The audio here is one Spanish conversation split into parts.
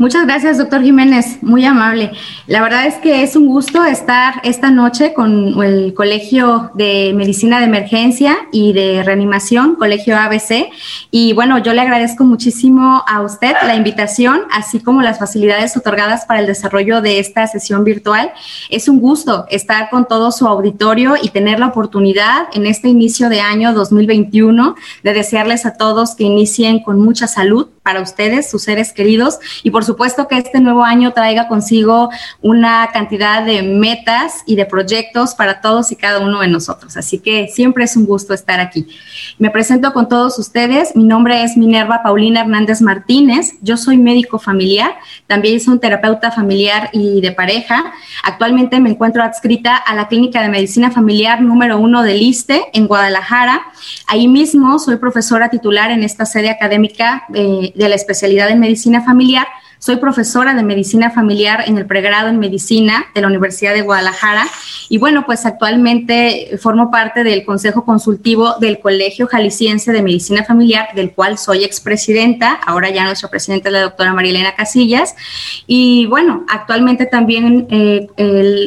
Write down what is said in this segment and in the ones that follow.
Muchas gracias, doctor Jiménez, muy amable. La verdad es que es un gusto estar esta noche con el Colegio de Medicina de Emergencia y de Reanimación, Colegio ABC. Y bueno, yo le agradezco muchísimo a usted la invitación, así como las facilidades otorgadas para el desarrollo de esta sesión virtual. Es un gusto estar con todo su auditorio y tener la oportunidad en este inicio de año 2021 de desearles a todos que inicien con mucha salud para ustedes, sus seres queridos, y por supuesto que este nuevo año traiga consigo una cantidad de metas y de proyectos para todos y cada uno de nosotros. Así que siempre es un gusto estar aquí. Me presento con todos ustedes. Mi nombre es Minerva Paulina Hernández Martínez. Yo soy médico familiar, también soy un terapeuta familiar y de pareja. Actualmente me encuentro adscrita a la Clínica de Medicina Familiar número uno del ISTE en Guadalajara. Ahí mismo soy profesora titular en esta sede académica eh, de la especialidad en medicina familiar soy profesora de medicina familiar en el pregrado en medicina de la Universidad de Guadalajara y bueno, pues actualmente formo parte del Consejo Consultivo del Colegio Jalisciense de Medicina Familiar, del cual soy expresidenta, ahora ya nuestra presidenta es la doctora Marilena Casillas. Y bueno, actualmente también eh,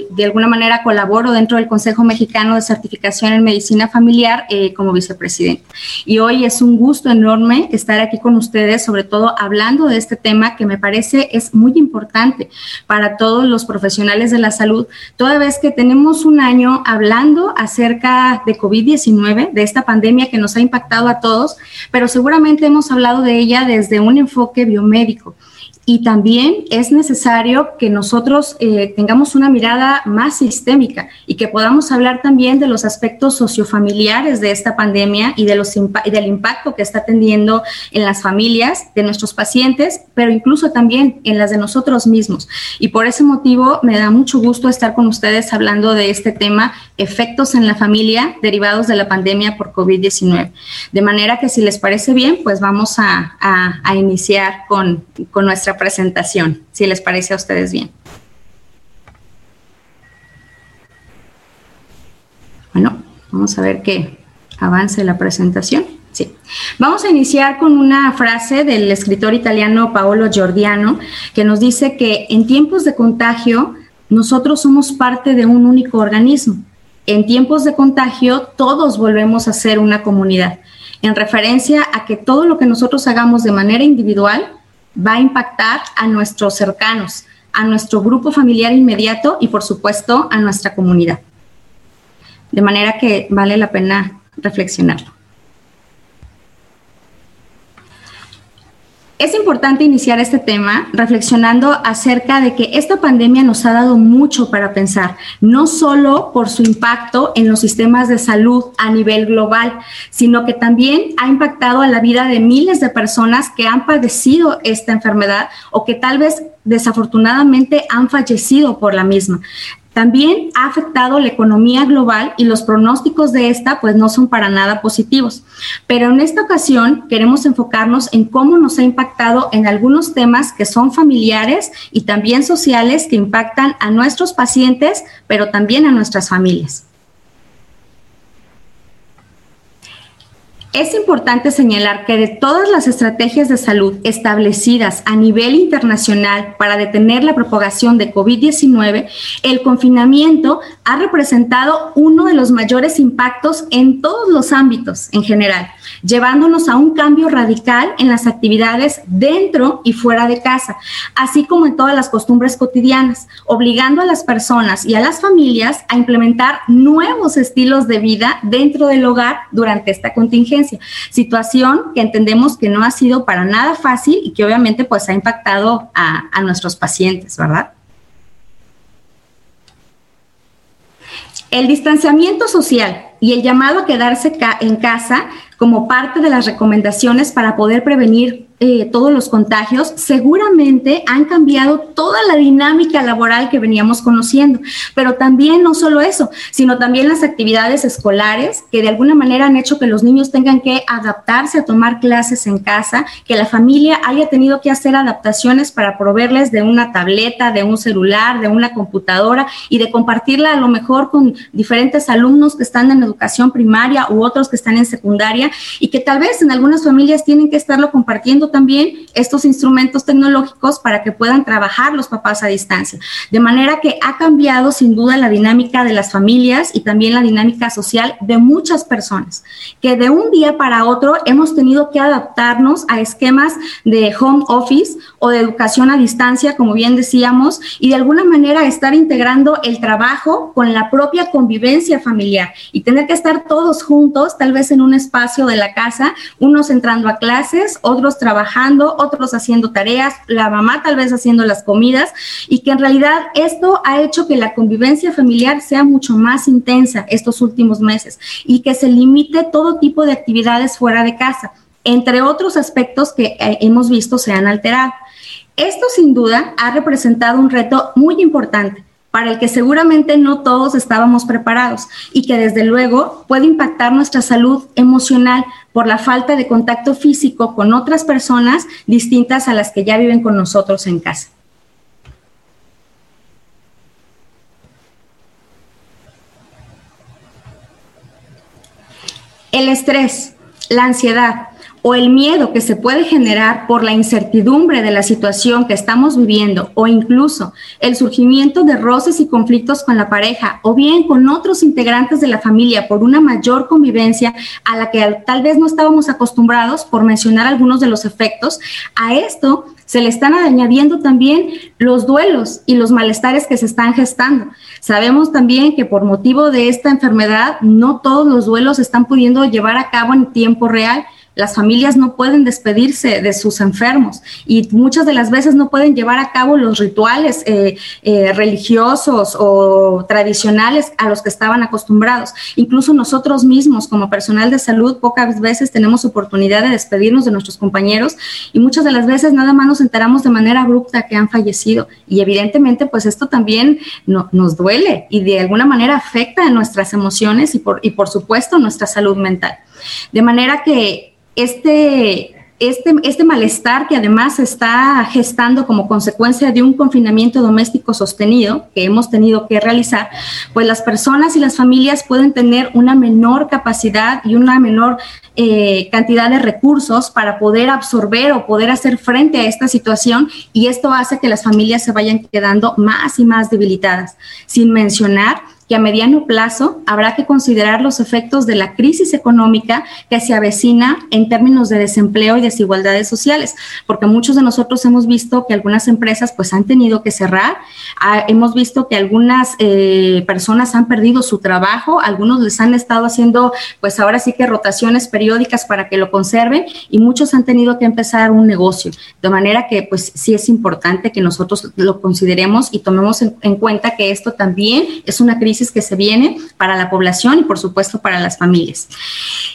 de alguna manera colaboro dentro del Consejo Mexicano de Certificación en Medicina Familiar eh, como vicepresidenta. Y hoy es un gusto enorme estar aquí con ustedes, sobre todo hablando de este tema que me parece es muy importante para todos los profesionales de la salud, toda vez que tenemos un año hablando acerca de COVID-19, de esta pandemia que nos ha impactado a todos, pero seguramente hemos hablado de ella desde un enfoque biomédico. Y también es necesario que nosotros eh, tengamos una mirada más sistémica y que podamos hablar también de los aspectos sociofamiliares de esta pandemia y de los del impacto que está teniendo en las familias de nuestros pacientes, pero incluso también en las de nosotros mismos. Y por ese motivo me da mucho gusto estar con ustedes hablando de este tema, efectos en la familia derivados de la pandemia por COVID-19. De manera que si les parece bien, pues vamos a, a iniciar con, con nuestra presentación, si les parece a ustedes bien. Bueno, vamos a ver que avance la presentación. Sí. Vamos a iniciar con una frase del escritor italiano Paolo Giordiano que nos dice que en tiempos de contagio nosotros somos parte de un único organismo. En tiempos de contagio todos volvemos a ser una comunidad, en referencia a que todo lo que nosotros hagamos de manera individual va a impactar a nuestros cercanos, a nuestro grupo familiar inmediato y por supuesto a nuestra comunidad. De manera que vale la pena reflexionarlo. Es importante iniciar este tema reflexionando acerca de que esta pandemia nos ha dado mucho para pensar, no solo por su impacto en los sistemas de salud a nivel global, sino que también ha impactado a la vida de miles de personas que han padecido esta enfermedad o que tal vez desafortunadamente han fallecido por la misma. También ha afectado la economía global y los pronósticos de esta pues no son para nada positivos. Pero en esta ocasión queremos enfocarnos en cómo nos ha impactado en algunos temas que son familiares y también sociales que impactan a nuestros pacientes, pero también a nuestras familias. Es importante señalar que de todas las estrategias de salud establecidas a nivel internacional para detener la propagación de COVID-19, el confinamiento ha representado uno de los mayores impactos en todos los ámbitos en general, llevándonos a un cambio radical en las actividades dentro y fuera de casa, así como en todas las costumbres cotidianas, obligando a las personas y a las familias a implementar nuevos estilos de vida dentro del hogar durante esta contingencia situación que entendemos que no ha sido para nada fácil y que obviamente pues ha impactado a, a nuestros pacientes, ¿verdad? El distanciamiento social y el llamado a quedarse en casa como parte de las recomendaciones para poder prevenir eh, todos los contagios, seguramente han cambiado toda la dinámica laboral que veníamos conociendo. Pero también no solo eso, sino también las actividades escolares que de alguna manera han hecho que los niños tengan que adaptarse a tomar clases en casa, que la familia haya tenido que hacer adaptaciones para proveerles de una tableta, de un celular, de una computadora y de compartirla a lo mejor con diferentes alumnos que están en educación primaria u otros que están en secundaria y que tal vez en algunas familias tienen que estarlo compartiendo también estos instrumentos tecnológicos para que puedan trabajar los papás a distancia. De manera que ha cambiado sin duda la dinámica de las familias y también la dinámica social de muchas personas, que de un día para otro hemos tenido que adaptarnos a esquemas de home office o de educación a distancia, como bien decíamos, y de alguna manera estar integrando el trabajo con la propia convivencia familiar y tener que estar todos juntos, tal vez en un espacio de la casa, unos entrando a clases, otros trabajando trabajando, otros haciendo tareas, la mamá tal vez haciendo las comidas y que en realidad esto ha hecho que la convivencia familiar sea mucho más intensa estos últimos meses y que se limite todo tipo de actividades fuera de casa, entre otros aspectos que eh, hemos visto se han alterado. Esto sin duda ha representado un reto muy importante para el que seguramente no todos estábamos preparados y que desde luego puede impactar nuestra salud emocional por la falta de contacto físico con otras personas distintas a las que ya viven con nosotros en casa. El estrés, la ansiedad, o el miedo que se puede generar por la incertidumbre de la situación que estamos viviendo o incluso el surgimiento de roces y conflictos con la pareja o bien con otros integrantes de la familia por una mayor convivencia a la que tal vez no estábamos acostumbrados, por mencionar algunos de los efectos, a esto se le están añadiendo también los duelos y los malestares que se están gestando. Sabemos también que por motivo de esta enfermedad no todos los duelos se están pudiendo llevar a cabo en tiempo real las familias no pueden despedirse de sus enfermos y muchas de las veces no pueden llevar a cabo los rituales eh, eh, religiosos o tradicionales a los que estaban acostumbrados. Incluso nosotros mismos como personal de salud pocas veces tenemos oportunidad de despedirnos de nuestros compañeros y muchas de las veces nada más nos enteramos de manera abrupta que han fallecido y evidentemente pues esto también nos duele y de alguna manera afecta a nuestras emociones y por, y por supuesto nuestra salud mental. De manera que este, este, este, malestar que además está gestando como consecuencia de un confinamiento doméstico sostenido que hemos tenido que realizar, pues las personas y las familias pueden tener una menor capacidad y una menor eh, cantidad de recursos para poder absorber o poder hacer frente a esta situación y esto hace que las familias se vayan quedando más y más debilitadas, sin mencionar a mediano plazo habrá que considerar los efectos de la crisis económica que se avecina en términos de desempleo y desigualdades sociales, porque muchos de nosotros hemos visto que algunas empresas pues han tenido que cerrar, ah, hemos visto que algunas eh, personas han perdido su trabajo, algunos les han estado haciendo pues ahora sí que rotaciones periódicas para que lo conserven y muchos han tenido que empezar un negocio, de manera que pues sí es importante que nosotros lo consideremos y tomemos en cuenta que esto también es una crisis que se viene para la población y por supuesto para las familias.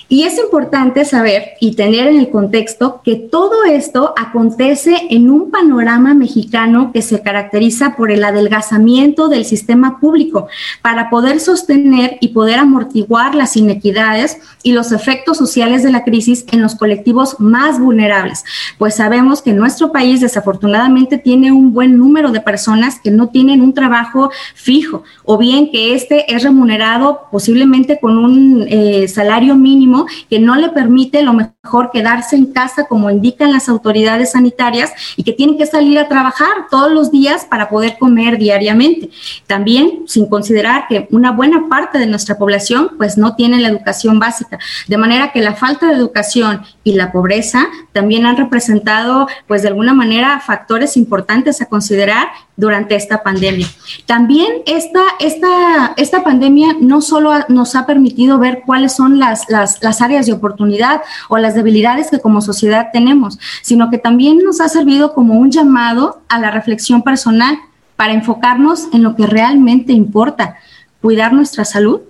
Y es importante saber y tener en el contexto que todo esto acontece en un panorama mexicano que se caracteriza por el adelgazamiento del sistema público para poder sostener y poder amortiguar las inequidades y los efectos sociales de la crisis en los colectivos más vulnerables, pues sabemos que nuestro país desafortunadamente tiene un buen número de personas que no tienen un trabajo fijo o bien que este es remunerado posiblemente con un eh, salario mínimo que no le permite lo mejor quedarse en casa como indican las autoridades sanitarias y que tienen que salir a trabajar todos los días para poder comer diariamente. También sin considerar que una buena parte de nuestra población pues no tiene la educación básica, de manera que la falta de educación y la pobreza también han representado pues de alguna manera factores importantes a considerar durante esta pandemia. También esta, esta, esta pandemia no solo nos ha permitido ver cuáles son las, las, áreas de oportunidad o las debilidades que como sociedad tenemos, sino que también nos ha servido como un llamado a la reflexión personal para enfocarnos en lo que realmente importa, cuidar nuestra salud,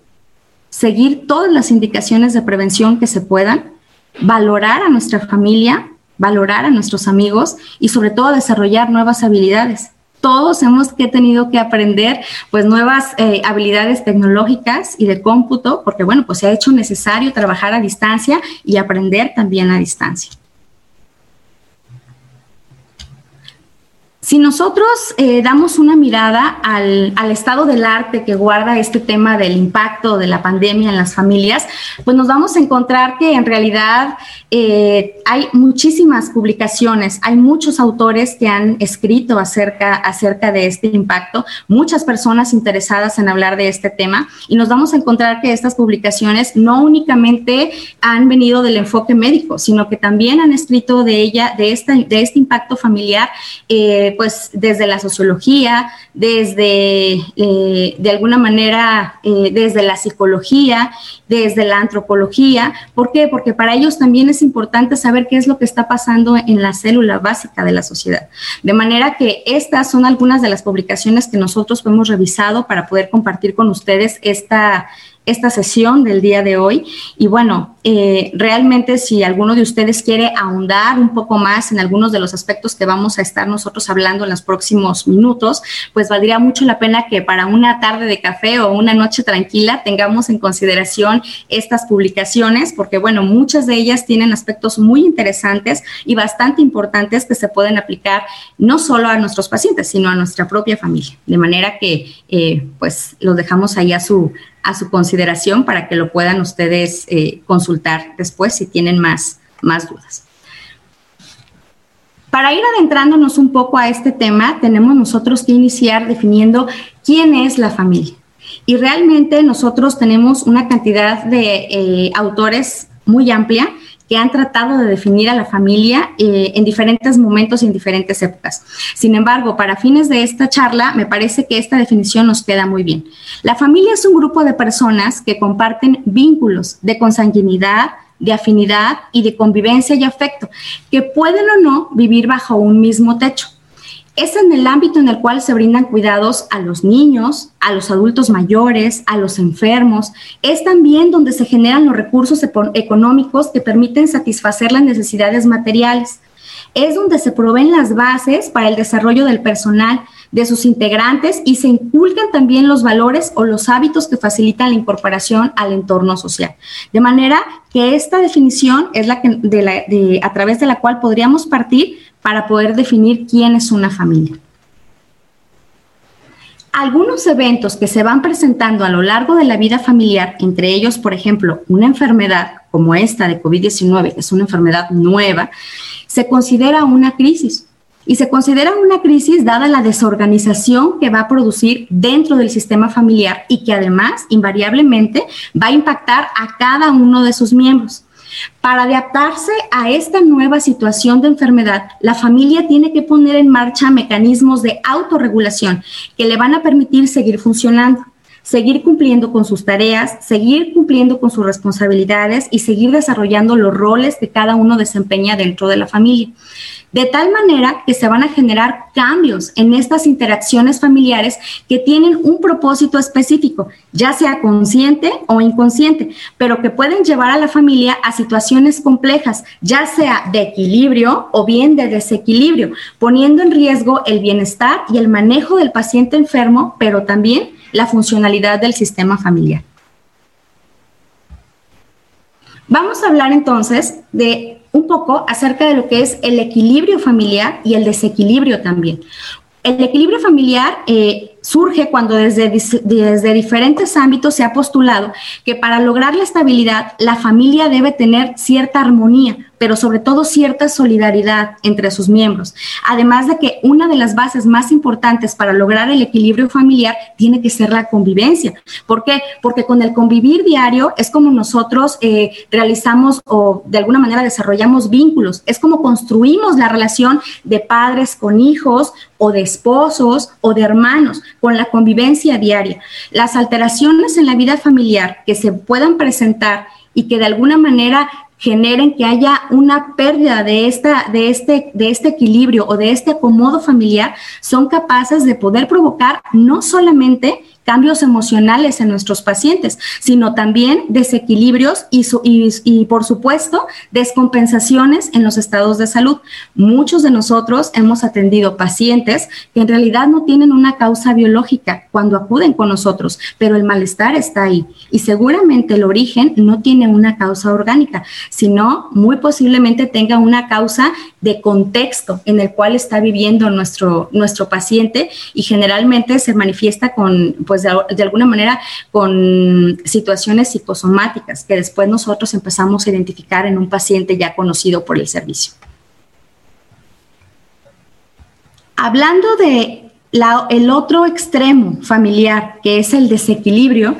seguir todas las indicaciones de prevención que se puedan, valorar a nuestra familia valorar a nuestros amigos y sobre todo desarrollar nuevas habilidades. Todos hemos que tenido que aprender pues nuevas eh, habilidades tecnológicas y de cómputo, porque bueno, pues se ha hecho necesario trabajar a distancia y aprender también a distancia. Si nosotros eh, damos una mirada al, estado del arte que guarda este tema del impacto de la pandemia en las familias, pues nos vamos a encontrar que en realidad eh, hay muchísimas publicaciones, hay muchos autores que han escrito acerca, acerca de este impacto, muchas personas interesadas en hablar de este tema y nos vamos a encontrar que estas publicaciones no únicamente han venido del enfoque médico, sino que también han escrito de ella, de, esta, de este impacto familiar. Eh, pues desde la sociología, desde, eh, de alguna manera, eh, desde la psicología, desde la antropología. ¿Por qué? Porque para ellos también es importante saber qué es lo que está pasando en la célula básica de la sociedad. De manera que estas son algunas de las publicaciones que nosotros hemos revisado para poder compartir con ustedes esta, esta sesión del día de hoy. Y bueno, eh, realmente si alguno de ustedes quiere ahondar un poco más en algunos de los aspectos que vamos a estar nosotros hablando en los próximos minutos, pues valdría mucho la pena que para una tarde de café o una noche tranquila tengamos en consideración estas publicaciones, porque bueno, muchas de ellas tienen aspectos muy interesantes y bastante importantes que se pueden aplicar no solo a nuestros pacientes, sino a nuestra propia familia. De manera que eh, pues los dejamos ahí a su a su consideración para que lo puedan ustedes eh, consultar después si tienen más, más dudas. Para ir adentrándonos un poco a este tema, tenemos nosotros que iniciar definiendo quién es la familia. Y realmente nosotros tenemos una cantidad de eh, autores muy amplia que han tratado de definir a la familia eh, en diferentes momentos y en diferentes épocas. Sin embargo, para fines de esta charla, me parece que esta definición nos queda muy bien. La familia es un grupo de personas que comparten vínculos de consanguinidad, de afinidad y de convivencia y afecto, que pueden o no vivir bajo un mismo techo. Es en el ámbito en el cual se brindan cuidados a los niños, a los adultos mayores, a los enfermos. Es también donde se generan los recursos económicos que permiten satisfacer las necesidades materiales. Es donde se proveen las bases para el desarrollo del personal, de sus integrantes y se inculcan también los valores o los hábitos que facilitan la incorporación al entorno social. De manera que esta definición es la que, a través de la cual podríamos partir para poder definir quién es una familia. Algunos eventos que se van presentando a lo largo de la vida familiar, entre ellos, por ejemplo, una enfermedad como esta de COVID-19, que es una enfermedad nueva, se considera una crisis. Y se considera una crisis dada la desorganización que va a producir dentro del sistema familiar y que además invariablemente va a impactar a cada uno de sus miembros. Para adaptarse a esta nueva situación de enfermedad, la familia tiene que poner en marcha mecanismos de autorregulación que le van a permitir seguir funcionando seguir cumpliendo con sus tareas, seguir cumpliendo con sus responsabilidades y seguir desarrollando los roles que cada uno desempeña dentro de la familia. De tal manera que se van a generar cambios en estas interacciones familiares que tienen un propósito específico, ya sea consciente o inconsciente, pero que pueden llevar a la familia a situaciones complejas, ya sea de equilibrio o bien de desequilibrio, poniendo en riesgo el bienestar y el manejo del paciente enfermo, pero también la funcionalidad del sistema familiar. Vamos a hablar entonces de un poco acerca de lo que es el equilibrio familiar y el desequilibrio también. El equilibrio familiar eh, surge cuando desde, desde diferentes ámbitos se ha postulado que para lograr la estabilidad la familia debe tener cierta armonía, pero sobre todo cierta solidaridad entre sus miembros. Además de que una de las bases más importantes para lograr el equilibrio familiar tiene que ser la convivencia. ¿Por qué? Porque con el convivir diario es como nosotros eh, realizamos o de alguna manera desarrollamos vínculos, es como construimos la relación de padres con hijos o de esposos o de hermanos con la convivencia diaria. Las alteraciones en la vida familiar que se puedan presentar y que de alguna manera generen que haya una pérdida de, esta, de, este, de este equilibrio o de este acomodo familiar, son capaces de poder provocar no solamente cambios emocionales en nuestros pacientes, sino también desequilibrios y, y, por supuesto, descompensaciones en los estados de salud. Muchos de nosotros hemos atendido pacientes que en realidad no tienen una causa biológica cuando acuden con nosotros, pero el malestar está ahí y seguramente el origen no tiene una causa orgánica, sino muy posiblemente tenga una causa de contexto en el cual está viviendo nuestro, nuestro paciente y generalmente se manifiesta con, pues de, de alguna manera, con situaciones psicosomáticas que después nosotros empezamos a identificar en un paciente ya conocido por el servicio. Hablando de el otro extremo familiar, que es el desequilibrio,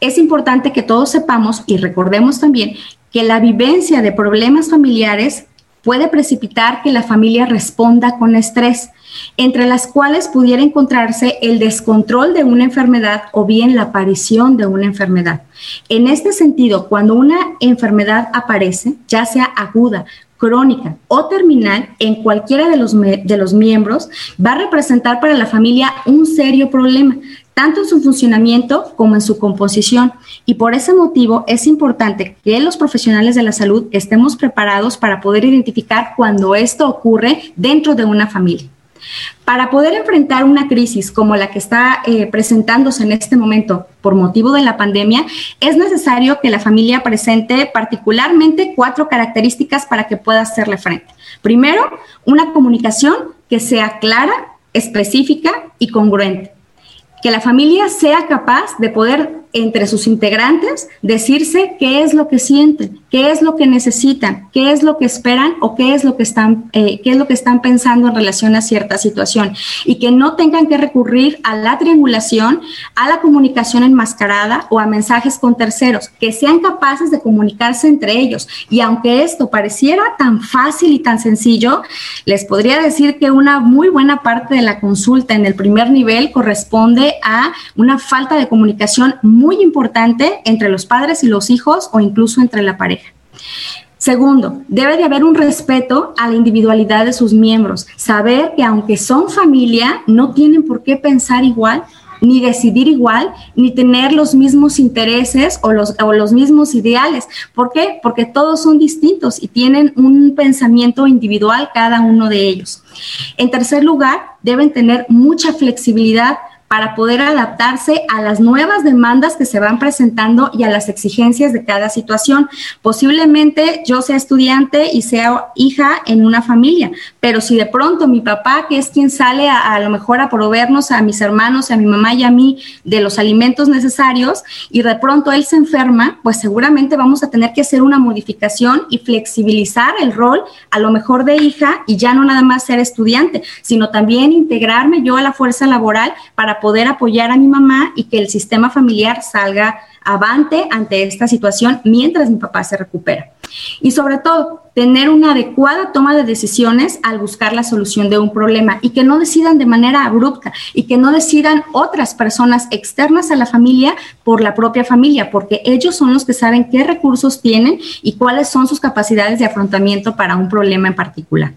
es importante que todos sepamos y recordemos también que la vivencia de problemas familiares puede precipitar que la familia responda con estrés, entre las cuales pudiera encontrarse el descontrol de una enfermedad o bien la aparición de una enfermedad. En este sentido, cuando una enfermedad aparece, ya sea aguda, crónica o terminal en cualquiera de los, de los miembros, va a representar para la familia un serio problema, tanto en su funcionamiento como en su composición. Y por ese motivo es importante que los profesionales de la salud estemos preparados para poder identificar cuando esto ocurre dentro de una familia. Para poder enfrentar una crisis como la que está eh, presentándose en este momento por motivo de la pandemia, es necesario que la familia presente particularmente cuatro características para que pueda hacerle frente. Primero, una comunicación que sea clara, específica y congruente. Que la familia sea capaz de poder entre sus integrantes decirse qué es lo que sienten, qué es lo que necesitan, qué es lo que esperan o qué es lo que están, eh, qué es lo que están pensando en relación a cierta situación y que no tengan que recurrir a la triangulación, a la comunicación enmascarada o a mensajes con terceros, que sean capaces de comunicarse entre ellos. Y aunque esto pareciera tan fácil y tan sencillo, les podría decir que una muy buena parte de la consulta en el primer nivel corresponde a una falta de comunicación muy muy importante entre los padres y los hijos o incluso entre la pareja. Segundo, debe de haber un respeto a la individualidad de sus miembros, saber que aunque son familia, no tienen por qué pensar igual, ni decidir igual, ni tener los mismos intereses o los, o los mismos ideales. ¿Por qué? Porque todos son distintos y tienen un pensamiento individual cada uno de ellos. En tercer lugar, deben tener mucha flexibilidad para poder adaptarse a las nuevas demandas que se van presentando y a las exigencias de cada situación. Posiblemente yo sea estudiante y sea hija en una familia, pero si de pronto mi papá, que es quien sale a, lo mejor a proveernos a mis hermanos, a mi mamá y a mí de los alimentos necesarios, y de pronto él se enferma, pues seguramente vamos a tener que hacer una modificación y flexibilizar el rol a lo mejor de hija y ya no nada más ser estudiante, sino también integrarme yo a la fuerza laboral para poder apoyar a mi mamá y que el sistema familiar salga avante ante esta situación mientras mi papá se recupera. Y sobre todo, tener una adecuada toma de decisiones al buscar la solución de un problema y que no decidan de manera abrupta y que no decidan otras personas externas a la familia por la propia familia, porque ellos son los que saben qué recursos tienen y cuáles son sus capacidades de afrontamiento para un problema en particular.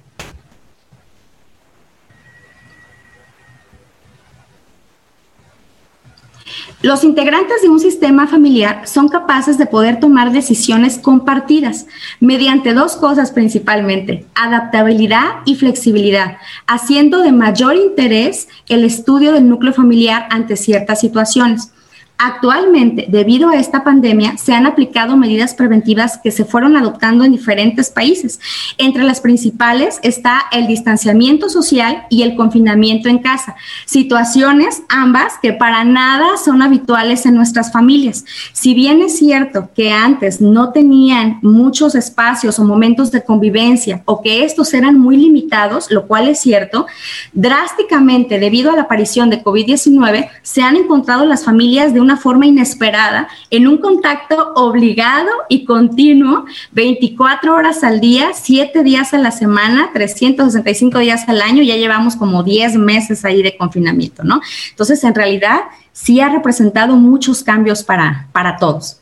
Los integrantes de un sistema familiar son capaces de poder tomar decisiones compartidas mediante dos cosas principalmente, adaptabilidad y flexibilidad, haciendo de mayor interés el estudio del núcleo familiar ante ciertas situaciones. Actualmente, debido a esta pandemia, se han aplicado medidas preventivas que se fueron adoptando en diferentes países. Entre las principales está el distanciamiento social y el confinamiento en casa, situaciones ambas que para nada son habituales en nuestras familias. Si bien es cierto que antes no tenían muchos espacios o momentos de convivencia o que estos eran muy limitados, lo cual es cierto, drásticamente debido a la aparición de COVID-19 se han encontrado las familias de una forma inesperada en un contacto obligado y continuo 24 horas al día, 7 días a la semana, 365 días al año, ya llevamos como 10 meses ahí de confinamiento, ¿no? Entonces, en realidad, sí ha representado muchos cambios para, para todos.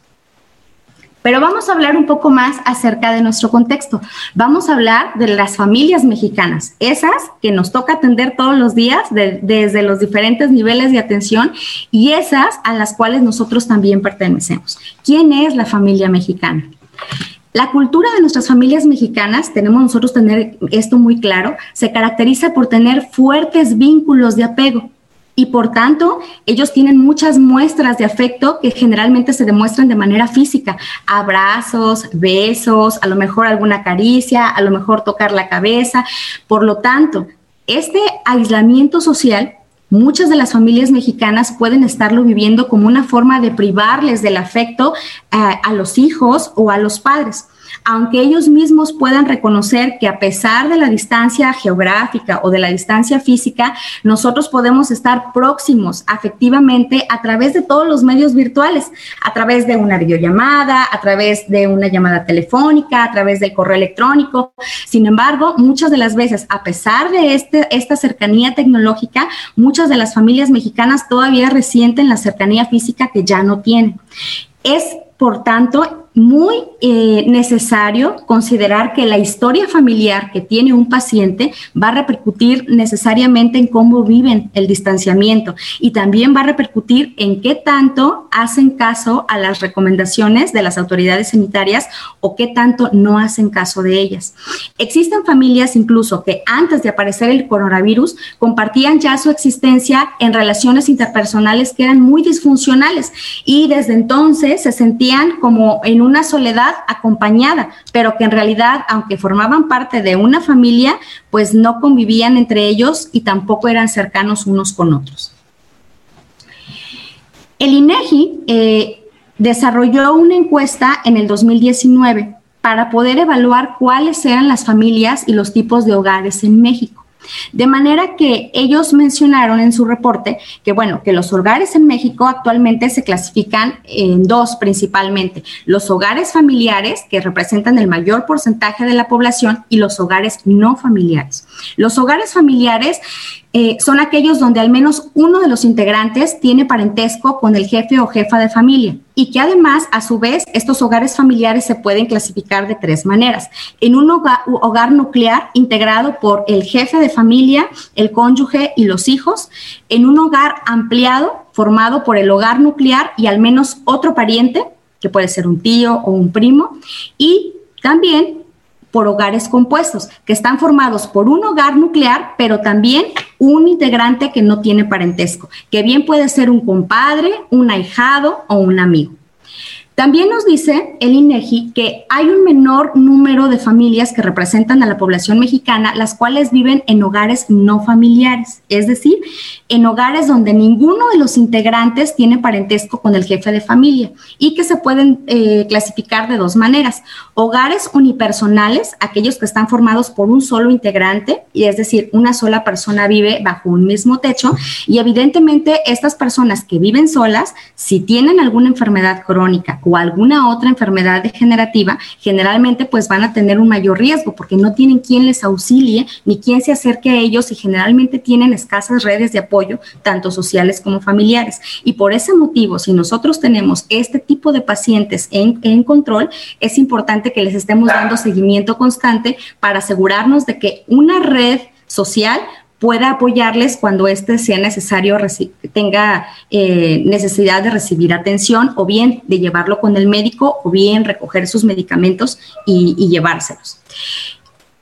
Pero vamos a hablar un poco más acerca de nuestro contexto. Vamos a hablar de las familias mexicanas, esas que nos toca atender todos los días desde los diferentes niveles de atención y esas a las cuales nosotros también pertenecemos. ¿Quién es la familia mexicana? La cultura de nuestras familias mexicanas, tenemos nosotros tener esto muy claro, se caracteriza por tener fuertes vínculos de apego y por tanto ellos tienen muchas muestras de afecto que generalmente se demuestran de manera física, abrazos, besos, a lo mejor alguna caricia, a lo mejor tocar la cabeza. Por lo tanto, este aislamiento social Muchas de las familias mexicanas pueden estarlo viviendo como una forma de privarles del afecto eh, a los hijos o a los padres aunque ellos mismos puedan reconocer que a pesar de la distancia geográfica o de la distancia física, nosotros podemos estar próximos afectivamente a través de todos los medios virtuales, a través de una videollamada, a través de una llamada telefónica, a través del correo electrónico. Sin embargo, muchas de las veces, a pesar de este, esta cercanía tecnológica, muchas de las familias mexicanas todavía resienten la cercanía física que ya no tienen. Es, por tanto, muy eh, necesario considerar que la historia familiar que tiene un paciente va a repercutir necesariamente en cómo viven el distanciamiento y también va a repercutir en qué tanto hacen caso a las recomendaciones de las autoridades sanitarias o qué tanto no hacen caso de ellas. Existen familias incluso que antes de aparecer el coronavirus compartían ya su existencia en relaciones interpersonales que eran muy disfuncionales y desde entonces se sentían como en una soledad acompañada, pero que en realidad, aunque formaban parte de una familia, pues no convivían entre ellos y tampoco eran cercanos unos con otros. El INEGI eh, desarrolló una encuesta en el 2019 para poder evaluar cuáles eran las familias y los tipos de hogares en México. De manera que ellos mencionaron en su reporte que, bueno, que los hogares en México actualmente se clasifican en dos principalmente, los hogares familiares, que representan el mayor porcentaje de la población, y los hogares no familiares. Los hogares familiares eh, son aquellos donde al menos uno de los integrantes tiene parentesco con el jefe o jefa de familia y que además, a su vez, estos hogares familiares se pueden clasificar de tres maneras. En un hogar, nuclear integrado por el jefe de familia, el cónyuge y los hijos, en un hogar ampliado formado por el hogar nuclear y al menos otro pariente, que puede ser un tío o un primo, y también por hogares compuestos, que están formados por un hogar nuclear, pero también un integrante que no tiene parentesco, que bien puede ser un compadre, un ahijado o un amigo. También nos dice el INEGI que hay un menor número de familias que representan a la población mexicana, las cuales viven en hogares no familiares, es decir, en hogares donde ninguno de los integrantes tiene parentesco con el jefe de familia y que se pueden eh, clasificar de dos maneras. Hogares unipersonales, aquellos que están formados por un solo integrante, y es decir, una sola persona vive bajo un mismo techo, y evidentemente estas personas que viven solas, si tienen alguna enfermedad crónica, o alguna otra enfermedad degenerativa, generalmente pues van a tener un mayor riesgo porque no tienen quien les auxilie ni quien se acerque a ellos y generalmente tienen escasas redes de apoyo, tanto sociales como familiares. Y por ese motivo, si nosotros tenemos este tipo de pacientes en, en control, es importante que les estemos dando seguimiento constante para asegurarnos de que una red social pueda apoyarles cuando éste sea necesario, tenga eh, necesidad de recibir atención o bien de llevarlo con el médico o bien recoger sus medicamentos y, y llevárselos.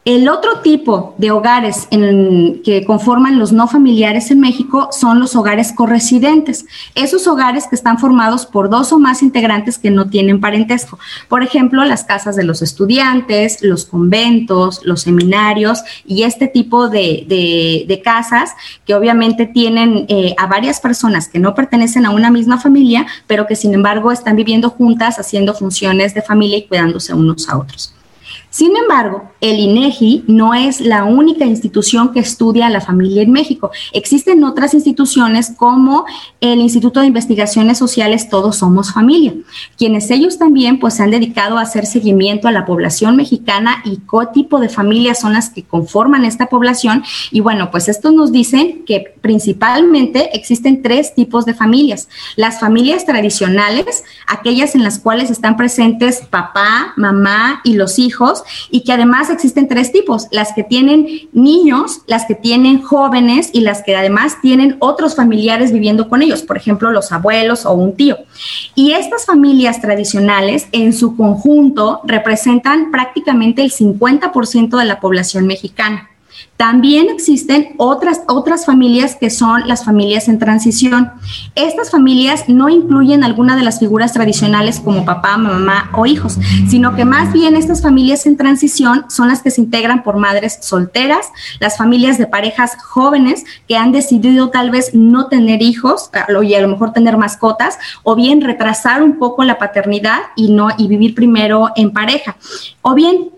El otro tipo de hogares que conforman los no familiares en México son los hogares corresidentes, esos hogares que están formados por dos o más integrantes que no tienen parentesco. Por ejemplo, las casas de los estudiantes, los conventos, los seminarios y este tipo de, casas que obviamente tienen eh, a varias personas que no pertenecen a una misma familia, pero que sin embargo están viviendo juntas, haciendo funciones de familia y cuidándose unos a otros. Sin embargo, el INEGI no es la única institución que estudia a la familia en México. Existen otras instituciones como el Instituto de Investigaciones Sociales Todos Somos Familia, quienes ellos también pues se han dedicado a hacer seguimiento a la población mexicana y qué tipo de familias son las que conforman esta población. Y bueno, pues esto nos dicen que principalmente existen tres tipos de familias. Las familias tradicionales, aquellas en las cuales están presentes papá, mamá y los hijos, y que además existen tres tipos, las que tienen niños, las que tienen jóvenes y las que además tienen otros familiares viviendo con ellos, por ejemplo, los abuelos o un tío. Y estas familias tradicionales en su conjunto representan prácticamente el 50% de la población mexicana. También existen otras, otras familias que son las familias en transición. Estas familias no incluyen alguna de las figuras tradicionales como papá, mamá o hijos, sino que más bien estas familias en transición son las que se integran por madres solteras, las familias de parejas jóvenes que han decidido tal vez no tener hijos y a lo mejor tener mascotas, o bien retrasar un poco la paternidad y no y vivir primero en pareja, o bien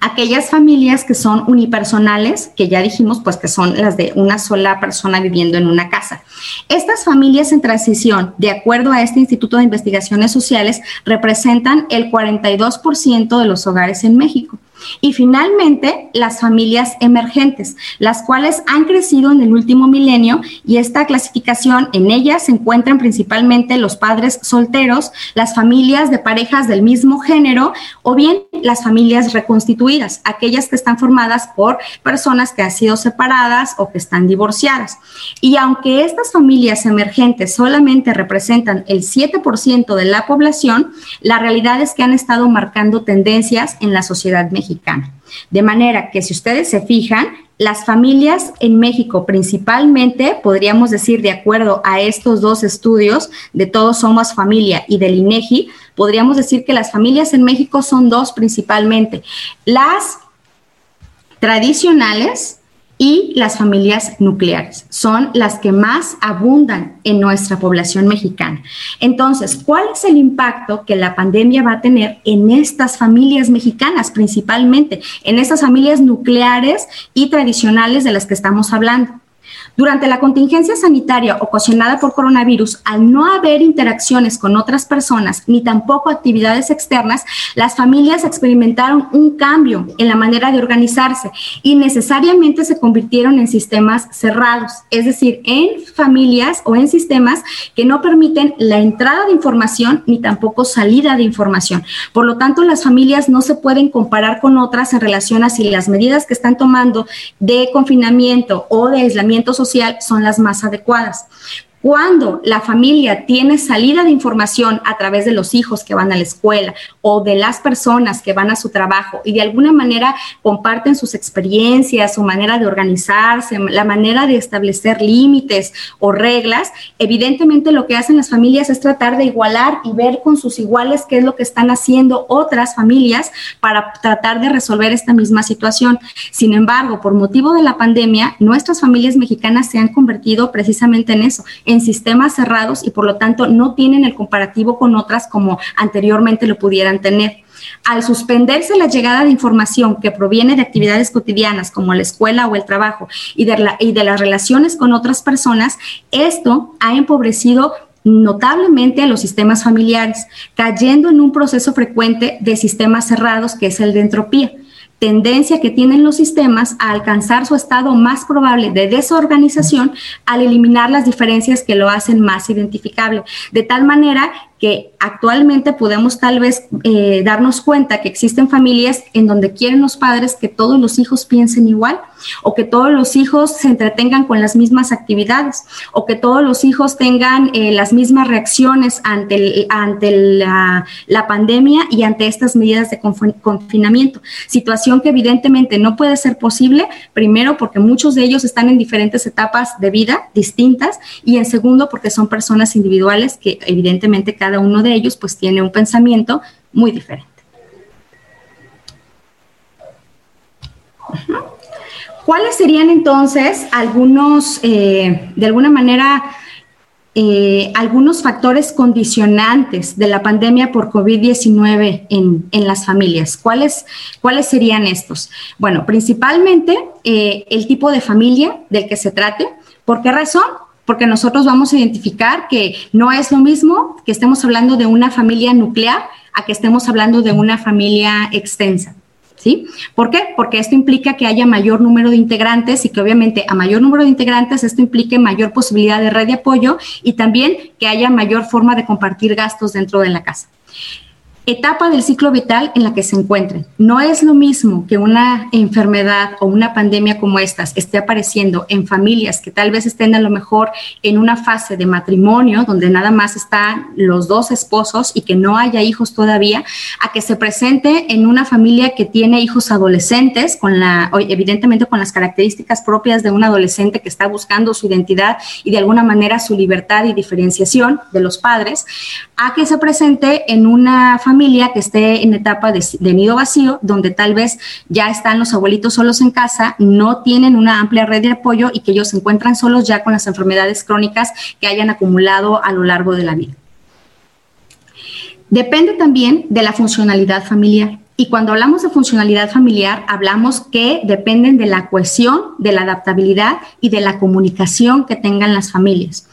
aquellas familias que son unipersonales, que ya dijimos, pues que son las de una sola persona viviendo en una casa. Estas familias en transición, de acuerdo a este Instituto de Investigaciones Sociales, representan el 42% de los hogares en México. Y finalmente, las familias emergentes, las cuales han crecido en el último milenio y esta clasificación en ellas se encuentran principalmente los padres solteros, las familias de parejas del mismo género o bien las familias reconstituidas, aquellas que están formadas por personas que han sido separadas o que están divorciadas. Y aunque estas familias emergentes solamente representan el 7% de la población, la realidad es que han estado marcando tendencias en la sociedad mexicana. De manera que si ustedes se fijan, las familias en México principalmente, podríamos decir, de acuerdo a estos dos estudios de Todos Somos Familia y del INEGI, podríamos decir que las familias en México son dos principalmente. Las tradicionales, y las familias nucleares. Son las que más abundan en nuestra población mexicana. Entonces, ¿cuál es el impacto que la pandemia va a tener en estas familias mexicanas, principalmente en estas familias nucleares y tradicionales de las que estamos hablando? Durante la contingencia sanitaria ocasionada por coronavirus, al no haber interacciones con otras personas ni tampoco actividades externas, las familias experimentaron un cambio en la manera de organizarse y necesariamente se convirtieron en sistemas cerrados, es decir, en familias o en sistemas que no permiten la entrada de información ni tampoco salida de información. Por lo tanto, las familias no se pueden comparar con otras en relación a si las medidas que están tomando de confinamiento o de aislamiento social son las más adecuadas. Cuando la familia tiene salida de información a través de los hijos que van a la escuela o de las personas que van a su trabajo y de alguna manera comparten sus experiencias, su manera de organizarse, la manera de establecer límites o reglas, evidentemente lo que hacen las familias es tratar de igualar y ver con sus iguales qué es lo que están haciendo otras familias para tratar de resolver esta misma situación. Sin embargo, por motivo de la pandemia, nuestras familias mexicanas se han convertido precisamente en eso, en sistemas cerrados y por lo tanto no tienen el comparativo con otras como anteriormente lo pudieran tener. Al suspenderse la llegada de información que proviene de actividades cotidianas como la escuela o el trabajo y de, y de las relaciones con otras personas, esto ha empobrecido notablemente a los sistemas familiares, cayendo en un proceso frecuente de sistemas cerrados que es el de entropía tendencia que tienen los sistemas a alcanzar su estado más probable de desorganización al eliminar las diferencias que lo hacen más identificable, de tal manera que actualmente podemos tal vez eh, darnos cuenta que existen familias en donde quieren los padres que todos los hijos piensen igual o que todos los hijos se entretengan con las mismas actividades o que todos los hijos tengan eh, las mismas reacciones ante, ante la, la, pandemia y ante estas medidas de confinamiento. Situación que evidentemente no puede ser posible, primero porque muchos de ellos están en diferentes etapas de vida distintas y en segundo porque son personas individuales que evidentemente cada uno de ellos pues tiene un pensamiento muy diferente. ¿Cuáles serían entonces algunos, eh, de alguna manera, eh, algunos factores condicionantes de la pandemia por COVID-19 en, las familias. ¿Cuáles, ¿Cuáles serían estos? Bueno, principalmente eh, el tipo de familia del que se trate. ¿Por qué razón? Porque nosotros vamos a identificar que no es lo mismo que estemos hablando de una familia nuclear a que estemos hablando de una familia extensa. ¿Sí? ¿Por qué? Porque esto implica que haya mayor número de integrantes y que obviamente a mayor número de integrantes esto implique mayor posibilidad de red de apoyo y también que haya mayor forma de compartir gastos dentro de la casa etapa del ciclo vital en la que se encuentren. No es lo mismo que una enfermedad o una pandemia como estas esté apareciendo en familias que tal vez estén a lo mejor en una fase de matrimonio donde nada más están los dos esposos y que no haya hijos todavía, a que se presente en una familia que tiene hijos adolescentes con la evidentemente con las características propias de un adolescente que está buscando su identidad y de alguna manera su libertad y diferenciación de los padres, a que se presente en una familia que esté en etapa de, nido vacío, donde tal vez ya están los abuelitos solos en casa, no tienen una amplia red de apoyo y que ellos se encuentran solos ya con las enfermedades crónicas que hayan acumulado a lo largo de la vida. Depende también de la funcionalidad familiar. Y cuando hablamos de funcionalidad familiar, hablamos que dependen de la cohesión, de la adaptabilidad y de la comunicación que tengan las familias.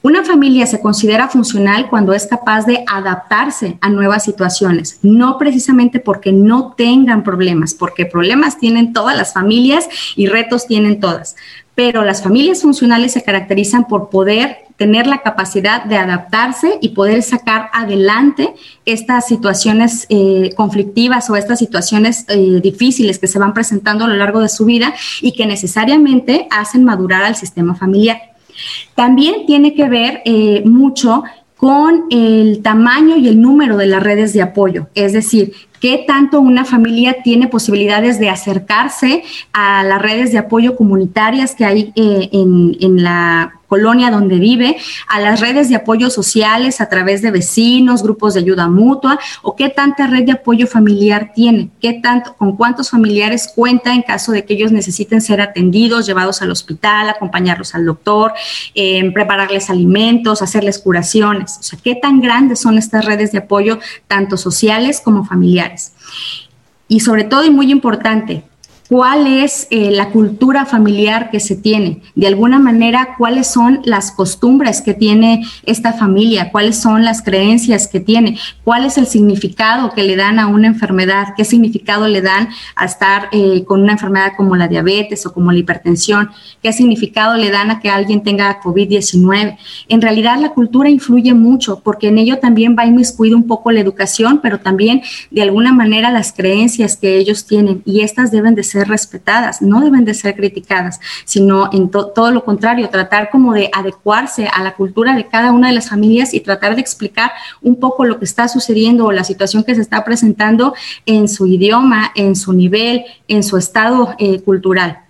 Una familia se considera funcional cuando es capaz de adaptarse a nuevas situaciones, no precisamente porque no tengan problemas, porque problemas tienen todas las familias y retos tienen todas, pero las familias funcionales se caracterizan por poder tener la capacidad de adaptarse y poder sacar adelante estas situaciones eh, conflictivas o estas situaciones eh, difíciles que se van presentando a lo largo de su vida y que necesariamente hacen madurar al sistema familiar. También tiene que ver eh, mucho con el tamaño y el número de las redes de apoyo, es decir, qué tanto una familia tiene posibilidades de acercarse a las redes de apoyo comunitarias que hay en, en, la colonia donde vive, a las redes de apoyo sociales a través de vecinos, grupos de ayuda mutua, o qué tanta red de apoyo familiar tiene, qué tanto, con cuántos familiares cuenta en caso de que ellos necesiten ser atendidos, llevados al hospital, acompañarlos al doctor, eh, prepararles alimentos, hacerles curaciones, o sea, qué tan grandes son estas redes de apoyo, tanto sociales como familiares. Y sobre todo y muy importante, cuál es eh, la cultura familiar que se tiene, de alguna manera cuáles son las costumbres que tiene esta familia, cuáles son las creencias que tiene, cuál es el significado que le dan a una enfermedad, qué significado le dan a estar eh, con una enfermedad como la diabetes o como la hipertensión, qué significado le dan a que alguien tenga COVID-19. En realidad la cultura influye mucho porque en ello también va inmiscuido un poco la educación, pero también de alguna manera las creencias que ellos tienen y estas deben de ser respetadas, no deben de ser criticadas, sino en todo lo contrario, tratar como de adecuarse a la cultura de cada una de las familias y tratar de explicar un poco lo que está sucediendo o la situación que se está presentando en su idioma, en su nivel, en su estado eh, cultural.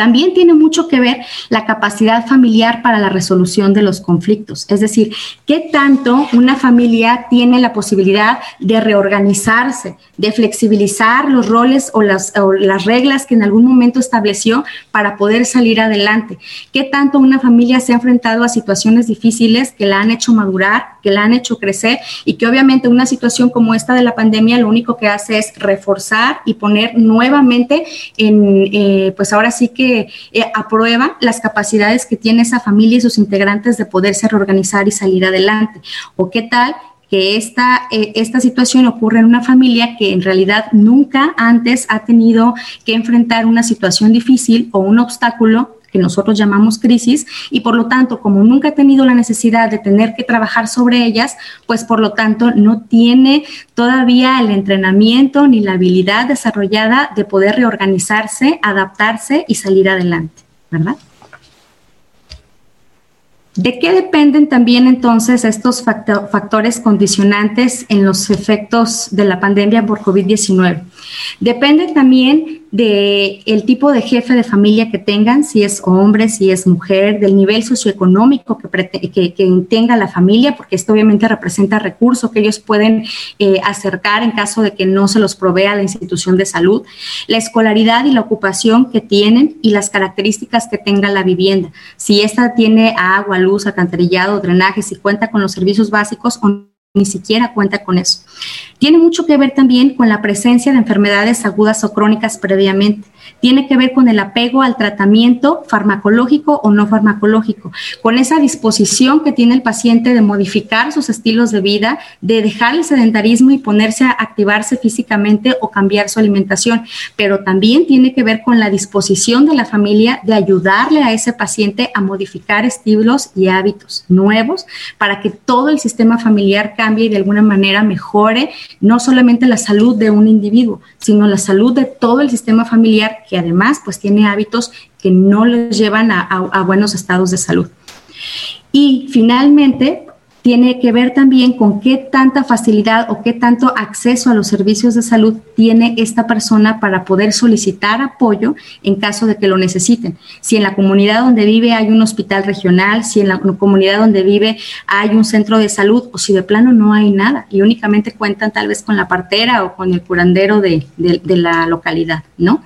También tiene mucho que ver la capacidad familiar para la resolución de los conflictos, es decir, qué tanto una familia tiene la posibilidad de reorganizarse, de flexibilizar los roles o las, las reglas que en algún momento estableció para poder salir adelante, qué tanto una familia se ha enfrentado a situaciones difíciles que la han hecho madurar, que la han hecho crecer y que obviamente una situación como esta de la pandemia lo único que hace es reforzar y poner nuevamente en, eh, pues ahora sí que eh, aprueba las capacidades que tiene esa familia y sus integrantes de poderse reorganizar y salir adelante. ¿O qué tal que esta, eh, esta situación ocurre en una familia que en realidad nunca antes ha tenido que enfrentar una situación difícil o un obstáculo que nosotros llamamos crisis y por lo tanto, como nunca ha tenido la necesidad de tener que trabajar sobre ellas, pues por lo tanto no tiene todavía el entrenamiento ni la habilidad desarrollada de poder reorganizarse, adaptarse y salir adelante, ¿verdad? ¿De qué dependen también entonces estos factores condicionantes en los efectos de la pandemia por COVID-19? Depende también del el tipo de jefe de familia que tengan, si es hombre, si es mujer, del nivel socioeconómico que, tenga la familia, porque esto obviamente representa recursos que ellos pueden eh, acercar en caso de que no se los provea la institución de salud, la escolaridad y la ocupación que tienen y las características que tenga la vivienda. Si esta tiene agua, luz, alcantarillado, drenaje, si cuenta con los servicios básicos o ni siquiera cuenta con eso. Tiene mucho que ver también con la presencia de enfermedades agudas o crónicas previamente. Tiene que ver con el apego al tratamiento farmacológico o no farmacológico, con esa disposición que tiene el paciente de modificar sus estilos de vida, de dejar el sedentarismo y ponerse a activarse físicamente o cambiar su alimentación, pero también tiene que ver con la disposición de la familia de ayudarle a ese paciente a modificar estilos y hábitos nuevos para que todo el sistema familiar cambie y de alguna manera mejore no solamente la salud de un individuo, sino la salud de todo el sistema familiar que además pues tiene hábitos que no les llevan a, buenos estados de salud. Y finalmente, tiene que ver también con qué tanta facilidad o qué tanto acceso a los servicios de salud tiene esta persona para poder solicitar apoyo en caso de que lo necesiten. Si en la comunidad donde vive hay un hospital regional, si en la comunidad donde vive hay un centro de salud o si de plano no hay nada y únicamente cuentan tal vez con la partera o con el curandero de, de la localidad, ¿no?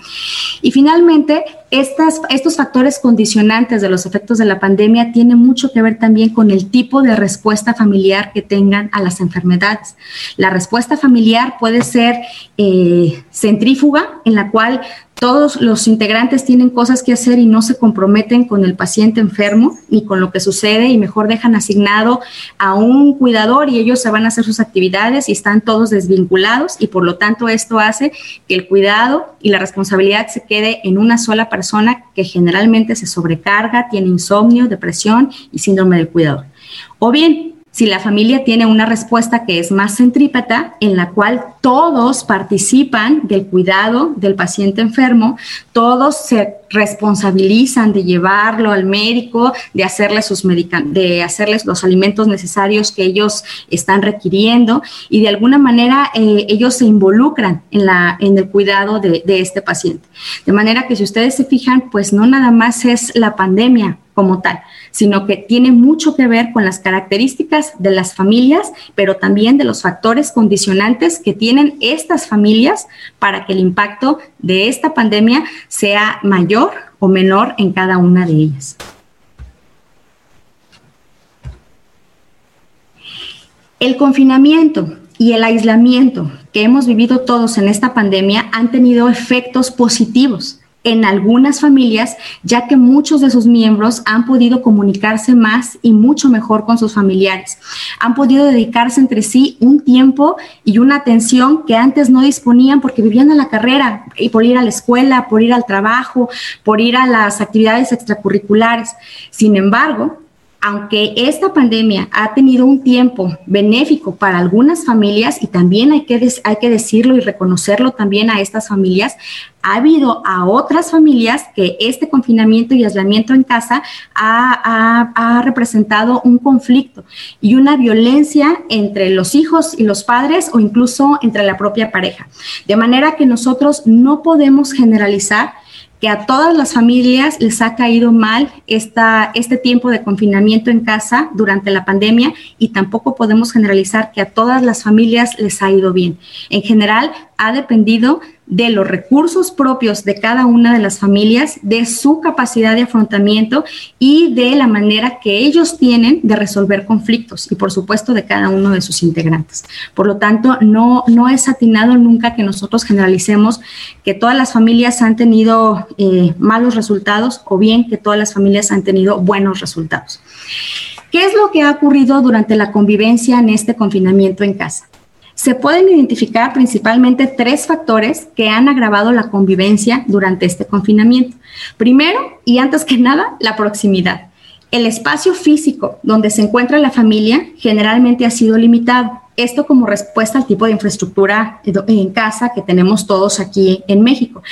Y finalmente, estas, estos factores condicionantes de los efectos de la pandemia tienen mucho que ver también con el tipo de respuesta familiar que tengan a las enfermedades. La respuesta familiar puede ser eh, centrífuga, en la cual todos los integrantes tienen cosas que hacer y no se comprometen con el paciente enfermo ni con lo que sucede y mejor dejan asignado a un cuidador y ellos se van a hacer sus actividades y están todos desvinculados y por lo tanto esto hace que el cuidado y la responsabilidad se quede en una sola persona que generalmente se sobrecarga, tiene insomnio, depresión y síndrome del cuidador. O bien si la familia tiene una respuesta que es más centrípeta, en la cual todos participan del cuidado del paciente enfermo, todos se responsabilizan de llevarlo al médico, de sus de hacerles los alimentos necesarios que ellos están requiriendo y de alguna manera eh, ellos se involucran en, la, en el cuidado de este paciente. De manera que si ustedes se fijan, pues no nada más es la pandemia como tal, sino que tiene mucho que ver con las características de las familias, pero también de los factores condicionantes que tienen estas familias para que el impacto de esta pandemia sea mayor o menor en cada una de ellas. El confinamiento y el aislamiento que hemos vivido todos en esta pandemia han tenido efectos positivos en algunas familias, ya que muchos de sus miembros han podido comunicarse más y mucho mejor con sus familiares. Han podido dedicarse entre sí un tiempo y una atención que antes no disponían porque vivían a la carrera y por ir a la escuela, por ir al trabajo, por ir a las actividades extracurriculares. Sin embargo, aunque esta pandemia ha tenido un tiempo benéfico para algunas familias, y también hay que, hay que decirlo y reconocerlo también a estas familias, ha habido a otras familias que este confinamiento y aislamiento en casa ha, ha, representado un conflicto y una violencia entre los hijos y los padres o incluso entre la propia pareja. De manera que nosotros no podemos generalizar que a todas las familias les ha caído mal esta, este tiempo de confinamiento en casa durante la pandemia y tampoco podemos generalizar que a todas las familias les ha ido bien. En general, ha dependido de los recursos propios de cada una de las familias, de su capacidad de afrontamiento y de la manera que ellos tienen de resolver conflictos y por supuesto de cada uno de sus integrantes. Por lo tanto, no, no es atinado nunca que nosotros generalicemos que todas las familias han tenido eh, malos resultados o bien que todas las familias han tenido buenos resultados. ¿Qué es lo que ha ocurrido durante la convivencia en este confinamiento en casa? Se pueden identificar principalmente tres factores que han agravado la convivencia durante este confinamiento. Primero, y antes que nada, la proximidad. El espacio físico donde se encuentra la familia generalmente ha sido limitado. Esto como respuesta al tipo de infraestructura en casa que tenemos todos aquí en México.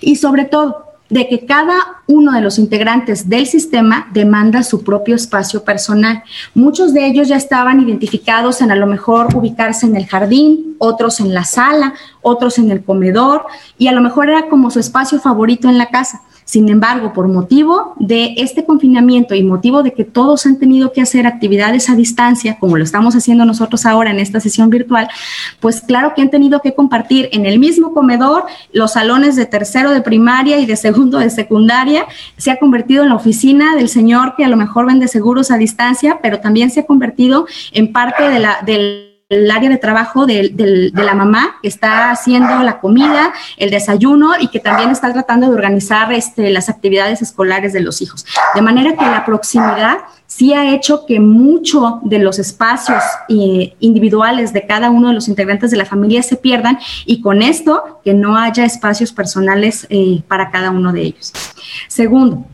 Y sobre todo, de que cada uno de los integrantes del sistema demanda su propio espacio personal. Muchos de ellos ya estaban identificados en a lo mejor ubicarse en el jardín, otros en la sala, otros en el comedor y a lo mejor era como su espacio favorito en la casa. Sin embargo, por motivo de este confinamiento y motivo de que todos han tenido que hacer actividades a distancia, como lo estamos haciendo nosotros ahora en esta sesión virtual, pues claro que han tenido que compartir en el mismo comedor los salones de tercero de primaria y de segundo de secundaria. Se ha convertido en la oficina del señor que a lo mejor vende seguros a distancia, pero también se ha convertido en parte de la, del el área de trabajo de, la mamá que está haciendo la comida, el desayuno y que también está tratando de organizar este, las actividades escolares de los hijos. De manera que la proximidad sí ha hecho que mucho de los espacios eh, individuales de cada uno de los integrantes de la familia se pierdan y con esto que no haya espacios personales eh, para cada uno de ellos. Segundo,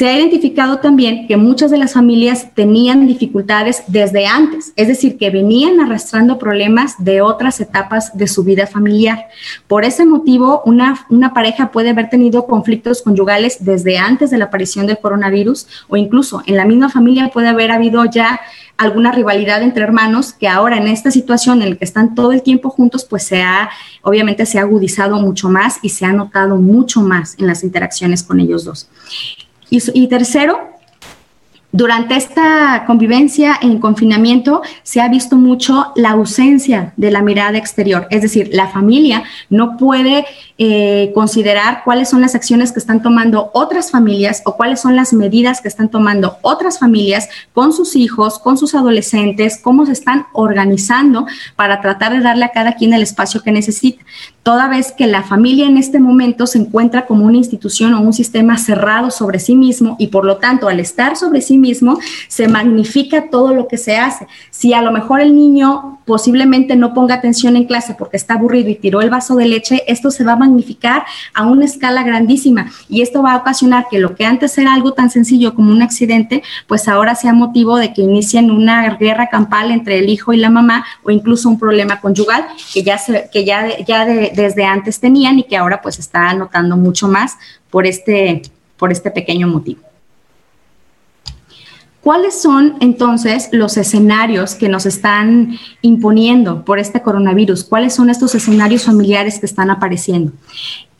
se ha identificado también que muchas de las familias tenían dificultades desde antes, es decir, que venían arrastrando problemas de otras etapas de su vida familiar. Por ese motivo, una, pareja puede haber tenido conflictos conyugales desde antes de la aparición del coronavirus o incluso en la misma familia puede haber habido ya alguna rivalidad entre hermanos que ahora en esta situación en la que están todo el tiempo juntos, pues se ha, obviamente se ha agudizado mucho más y se ha notado mucho más en las interacciones con ellos dos. Y, tercero, durante esta convivencia en confinamiento se ha visto mucho la ausencia de la mirada exterior, es decir, la familia no puede eh, considerar cuáles son las acciones que están tomando otras familias o cuáles son las medidas que están tomando otras familias con sus hijos, con sus adolescentes, cómo se están organizando para tratar de darle a cada quien el espacio que necesita toda vez que la familia en este momento se encuentra como una institución o un sistema cerrado sobre sí mismo y por lo tanto al estar sobre sí mismo se magnifica todo lo que se hace. Si a lo mejor el niño posiblemente no ponga atención en clase porque está aburrido y tiró el vaso de leche, esto se va a magnificar a una escala grandísima y esto va a ocasionar que lo que antes era algo tan sencillo como un accidente, pues ahora sea motivo de que inicien una guerra campal entre el hijo y la mamá o incluso un problema conyugal que ya se, que ya, ya de, desde antes tenían y que ahora pues está notando mucho más por este, por este pequeño motivo. ¿Cuáles son entonces los escenarios que nos están imponiendo por este coronavirus? ¿Cuáles son estos escenarios familiares que están apareciendo?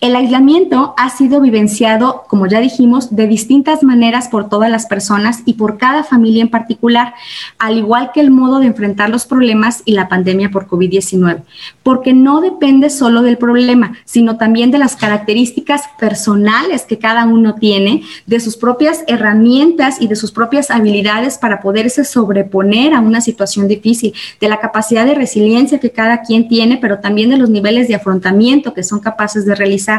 El aislamiento ha sido vivenciado, como ya dijimos, de distintas maneras por todas las personas y por cada familia en particular, al igual que el modo de enfrentar los problemas y la pandemia por COVID-19, porque no depende solo del problema, sino también de las características personales que cada uno tiene, de sus propias herramientas y de sus propias habilidades para poderse sobreponer a una situación difícil, de la capacidad de resiliencia que cada quien tiene, pero también de los niveles de afrontamiento que son capaces de realizar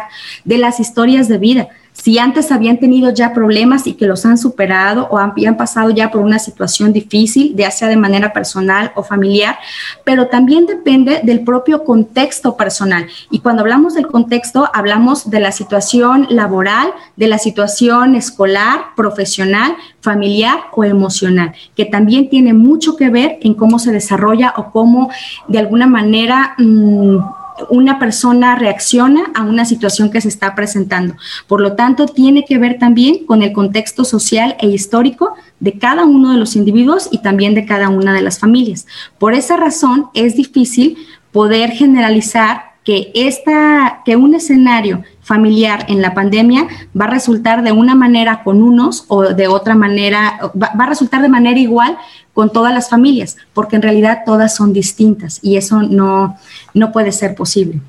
de las historias de vida. Si antes habían tenido ya problemas y que los han superado o habían pasado ya por una situación difícil, ya sea de manera personal o familiar, pero también depende del propio contexto personal. Y cuando hablamos del contexto, hablamos de la situación laboral, de la situación escolar, profesional, familiar o emocional, que también tiene mucho que ver en cómo se desarrolla o cómo de alguna manera... Mm, una persona reacciona a una situación que se está presentando. Por lo tanto, tiene que ver también con el contexto social e histórico de cada uno de los individuos y también de cada una de las familias. Por esa razón, es difícil poder generalizar que, esta, que un escenario familiar en la pandemia va a resultar de una manera con unos o de otra manera, va, a resultar de manera igual con todas las familias, porque en realidad todas son distintas y eso no, no puede ser posible.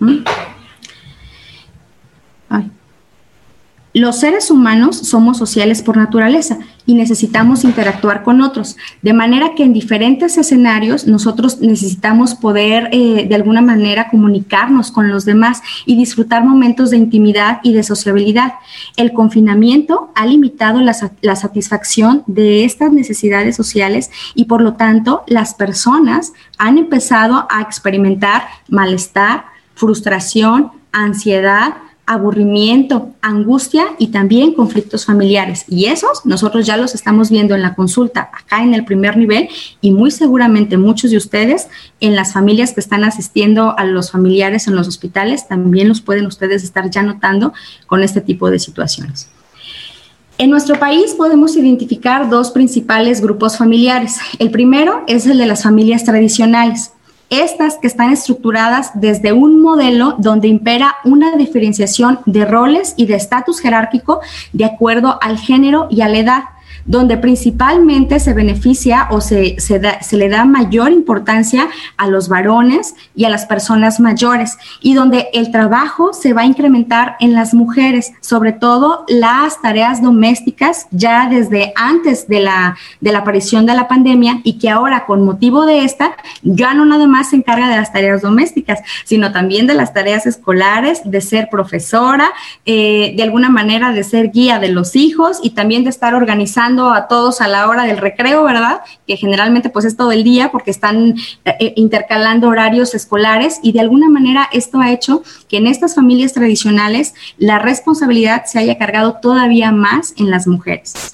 ¿Mm? Los seres humanos somos sociales por naturaleza y necesitamos interactuar con otros, de manera que en diferentes escenarios nosotros necesitamos poder eh, de alguna manera comunicarnos con los demás y disfrutar momentos de intimidad y de sociabilidad. El confinamiento ha limitado la, la satisfacción de estas necesidades sociales y por lo tanto las personas han empezado a experimentar malestar, frustración, ansiedad, aburrimiento, angustia y también conflictos familiares. Y esos nosotros ya los estamos viendo en la consulta acá en el primer nivel y muy seguramente muchos de ustedes en las familias que están asistiendo a los familiares en los hospitales también los pueden ustedes estar ya notando con este tipo de situaciones. En nuestro país podemos identificar dos principales grupos familiares. El primero es el de las familias tradicionales. Estas que están estructuradas desde un modelo donde impera una diferenciación de roles y de estatus jerárquico de acuerdo al género y a la edad donde principalmente se beneficia o se, se, le da mayor importancia a los varones y a las personas mayores, y donde el trabajo se va a incrementar en las mujeres, sobre todo las tareas domésticas ya desde antes de la, de la aparición de la pandemia y que ahora con motivo de esta ya no nada más se encarga de las tareas domésticas, sino también de las tareas escolares, de ser profesora, eh, de alguna manera de ser guía de los hijos y también de estar organizando a todos a la hora del recreo, ¿verdad? Que generalmente pues es todo el día porque están eh, eh, intercalando horarios escolares y de alguna manera esto ha hecho que en estas familias tradicionales la responsabilidad se haya cargado todavía más en las mujeres.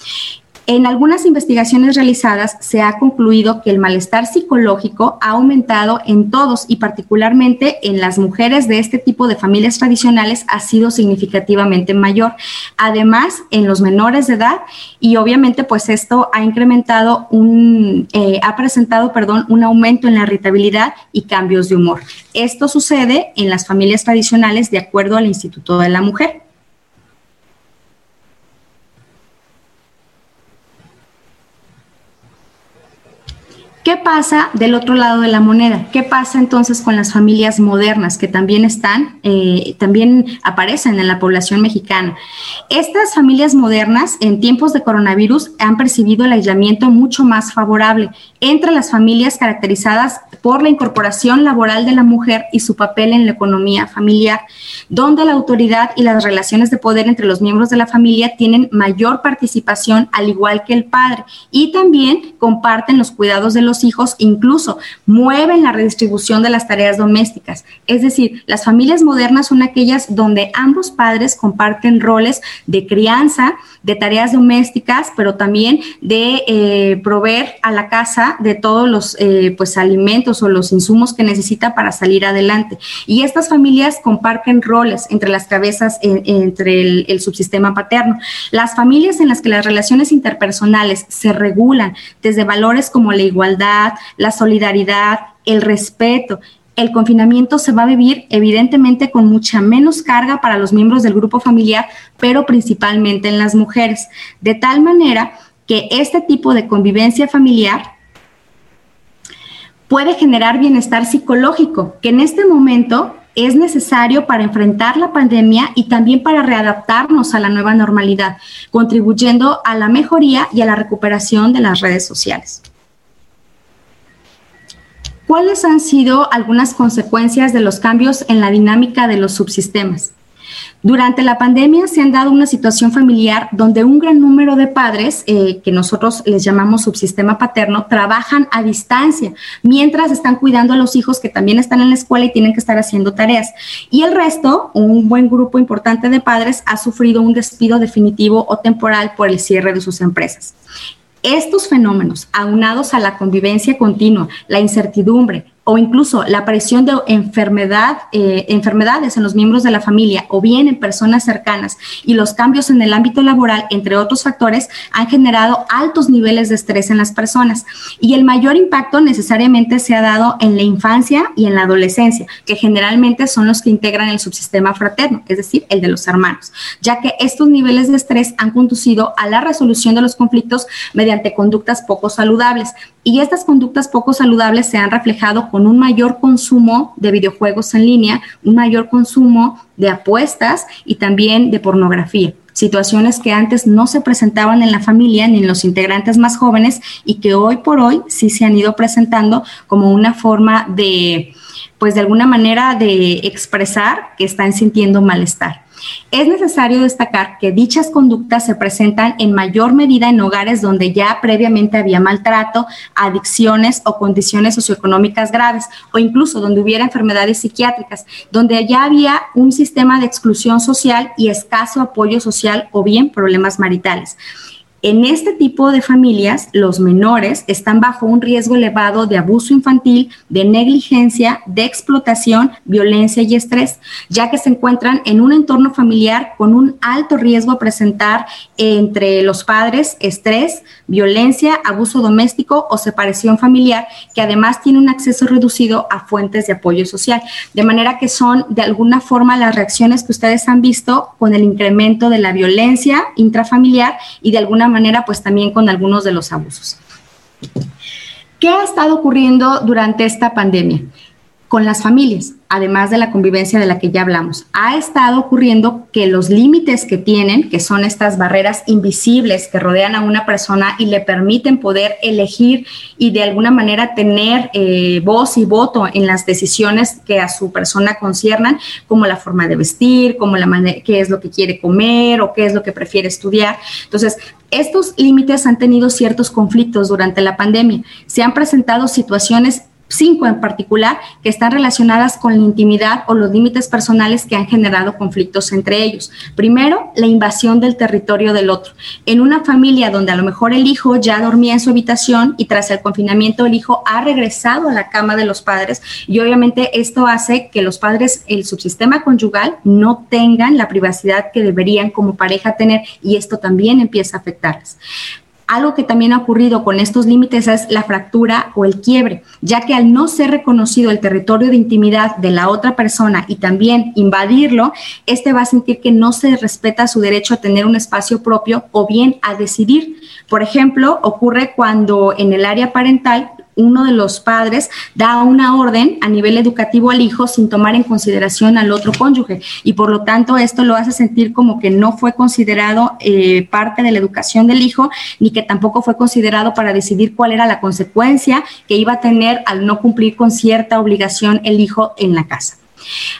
En algunas investigaciones realizadas se ha concluido que el malestar psicológico ha aumentado en todos y particularmente en las mujeres de este tipo de familias tradicionales ha sido significativamente mayor. Además, en los menores de edad y obviamente pues esto ha incrementado un, eh, ha presentado, perdón, un aumento en la irritabilidad y cambios de humor. Esto sucede en las familias tradicionales de acuerdo al Instituto de la Mujer. ¿Qué pasa del otro lado de la moneda? ¿Qué pasa entonces con las familias modernas que también están, eh, también aparecen en la población mexicana? Estas familias modernas en tiempos de coronavirus han percibido el aislamiento mucho más favorable entre las familias caracterizadas por la incorporación laboral de la mujer y su papel en la economía familiar, donde la autoridad y las relaciones de poder entre los miembros de la familia tienen mayor participación al igual que el padre y también comparten los cuidados de los hijos, incluso mueven la redistribución de las tareas domésticas. Es decir, las familias modernas son aquellas donde ambos padres comparten roles de crianza, de tareas domésticas, pero también de eh, proveer a la casa de todos los eh, pues, alimentos o los insumos que necesita para salir adelante. Y estas familias comparten roles entre las cabezas, entre el, el subsistema paterno. Las familias en las que las relaciones interpersonales se regulan desde valores como la igualdad, la solidaridad, el respeto. El confinamiento se va a vivir evidentemente con mucha menos carga para los miembros del grupo familiar, pero principalmente en las mujeres, de tal manera que este tipo de convivencia familiar puede generar bienestar psicológico, que en este momento es necesario para enfrentar la pandemia y también para readaptarnos a la nueva normalidad, contribuyendo a la mejoría y a la recuperación de las redes sociales. ¿Cuáles han sido algunas consecuencias de los cambios en la dinámica de los subsistemas? Durante la pandemia se han dado una situación familiar donde un gran número de padres, eh, que nosotros les llamamos subsistema paterno, trabajan a distancia, mientras están cuidando a los hijos que también están en la escuela y tienen que estar haciendo tareas. Y el resto, un buen grupo importante de padres, ha sufrido un despido definitivo o temporal por el cierre de sus empresas. Estos fenómenos, aunados a la convivencia continua, la incertidumbre, o incluso la aparición de enfermedad, eh, enfermedades en los miembros de la familia o bien en personas cercanas y los cambios en el ámbito laboral, entre otros factores, han generado altos niveles de estrés en las personas. Y el mayor impacto necesariamente se ha dado en la infancia y en la adolescencia, que generalmente son los que integran el subsistema fraterno, es decir, el de los hermanos, ya que estos niveles de estrés han conducido a la resolución de los conflictos mediante conductas poco saludables. Y estas conductas poco saludables se han reflejado con un mayor consumo de videojuegos en línea, un mayor consumo de apuestas y también de pornografía. Situaciones que antes no se presentaban en la familia ni en los integrantes más jóvenes y que hoy por hoy sí se han ido presentando como una forma de, pues de alguna manera de expresar que están sintiendo malestar. Es necesario destacar que dichas conductas se presentan en mayor medida en hogares donde ya previamente había maltrato, adicciones o condiciones socioeconómicas graves, o incluso donde hubiera enfermedades psiquiátricas, donde ya había un sistema de exclusión social y escaso apoyo social o bien problemas maritales. En este tipo de familias, los menores están bajo un riesgo elevado de abuso infantil, de negligencia, de explotación, violencia y estrés, ya que se encuentran en un entorno familiar con un alto riesgo a presentar entre los padres estrés, violencia, abuso doméstico o separación familiar, que además tiene un acceso reducido a fuentes de apoyo social. De manera que son de alguna forma las reacciones que ustedes han visto con el incremento de la violencia intrafamiliar y de alguna manera pues también con algunos de los abusos. ¿Qué ha estado ocurriendo durante esta pandemia? Con las familias además de la convivencia de la que ya hablamos. Ha estado ocurriendo que los límites que tienen, que son estas barreras invisibles que rodean a una persona y le permiten poder elegir y de alguna manera tener eh, voz y voto en las decisiones que a su persona conciernan, como la forma de vestir, como la manera, qué es lo que quiere comer o qué es lo que prefiere estudiar. Entonces, estos límites han tenido ciertos conflictos durante la pandemia. Se han presentado situaciones cinco en particular, que están relacionadas con la intimidad o los límites personales que han generado conflictos entre ellos. Primero, la invasión del territorio del otro. En una familia donde a lo mejor el hijo ya dormía en su habitación y tras el confinamiento el hijo ha regresado a la cama de los padres y obviamente esto hace que los padres, el subsistema conyugal, no tengan la privacidad que deberían como pareja tener y esto también empieza a afectarles. Algo que también ha ocurrido con estos límites es la fractura o el quiebre, ya que al no ser reconocido el territorio de intimidad de la otra persona y también invadirlo, este va a sentir que no se respeta su derecho a tener un espacio propio o bien a decidir. Por ejemplo, ocurre cuando en el área parental uno de los padres da una orden a nivel educativo al hijo sin tomar en consideración al otro cónyuge y por lo tanto esto lo hace sentir como que no fue considerado eh, parte de la educación del hijo ni que tampoco fue considerado para decidir cuál era la consecuencia que iba a tener al no cumplir con cierta obligación el hijo en la casa.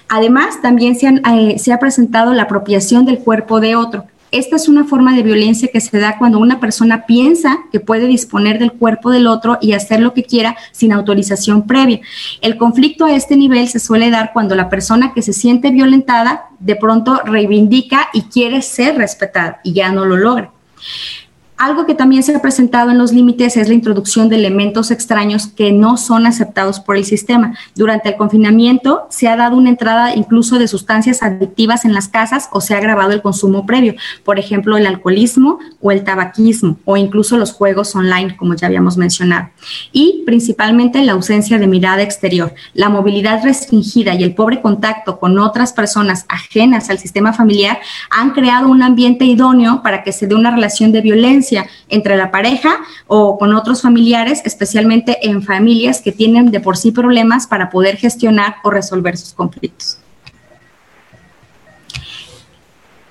Además, también se, eh, se ha presentado la apropiación del cuerpo de otro. Esta es una forma de violencia que se da cuando una persona piensa que puede disponer del cuerpo del otro y hacer lo que quiera sin autorización previa. El conflicto a este nivel se suele dar cuando la persona que se siente violentada de pronto reivindica y quiere ser respetada y ya no lo logra. Algo que también se ha presentado en los límites es la introducción de elementos extraños que no son aceptados por el sistema. Durante el confinamiento se ha dado una entrada incluso de sustancias adictivas en las casas o se ha agravado el consumo previo, por ejemplo, el alcoholismo o el tabaquismo o incluso los juegos online, como ya habíamos mencionado. Y principalmente la ausencia de mirada exterior, la movilidad restringida y el pobre contacto con otras personas ajenas al sistema familiar han creado un ambiente idóneo para que se dé una relación de violencia entre la pareja o con otros familiares, especialmente en familias que tienen de por sí problemas para poder gestionar o resolver sus conflictos.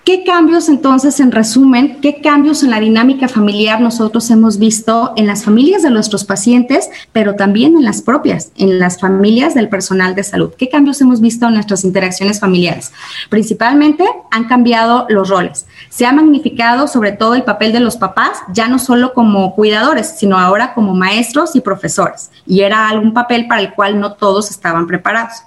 ¿Qué cambios entonces, en resumen, qué cambios en la dinámica familiar nosotros hemos visto en las familias de nuestros pacientes, pero también en las propias, en las familias del personal de salud? ¿Qué cambios hemos visto en nuestras interacciones familiares? Principalmente han cambiado los roles. Se ha magnificado sobre todo el papel de los papás, ya no solo como cuidadores, sino ahora como maestros y profesores. Y era algún papel para el cual no todos estaban preparados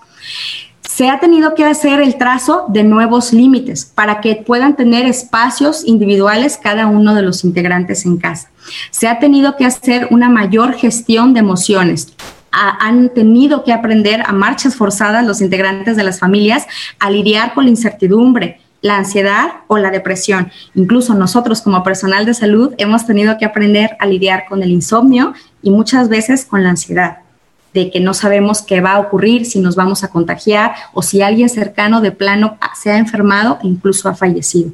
se ha tenido que hacer el trazo de nuevos límites para que puedan tener espacios individuales cada uno de los integrantes en casa. Se ha tenido que hacer una mayor gestión de emociones. han tenido que aprender a marchas forzadas los integrantes de las familias a lidiar con la incertidumbre, la ansiedad o la depresión. Incluso nosotros como personal de salud hemos tenido que aprender a lidiar con el insomnio y muchas veces con la ansiedad de que no sabemos qué va a ocurrir, si nos vamos a contagiar o si alguien cercano de plano se ha enfermado e incluso ha fallecido.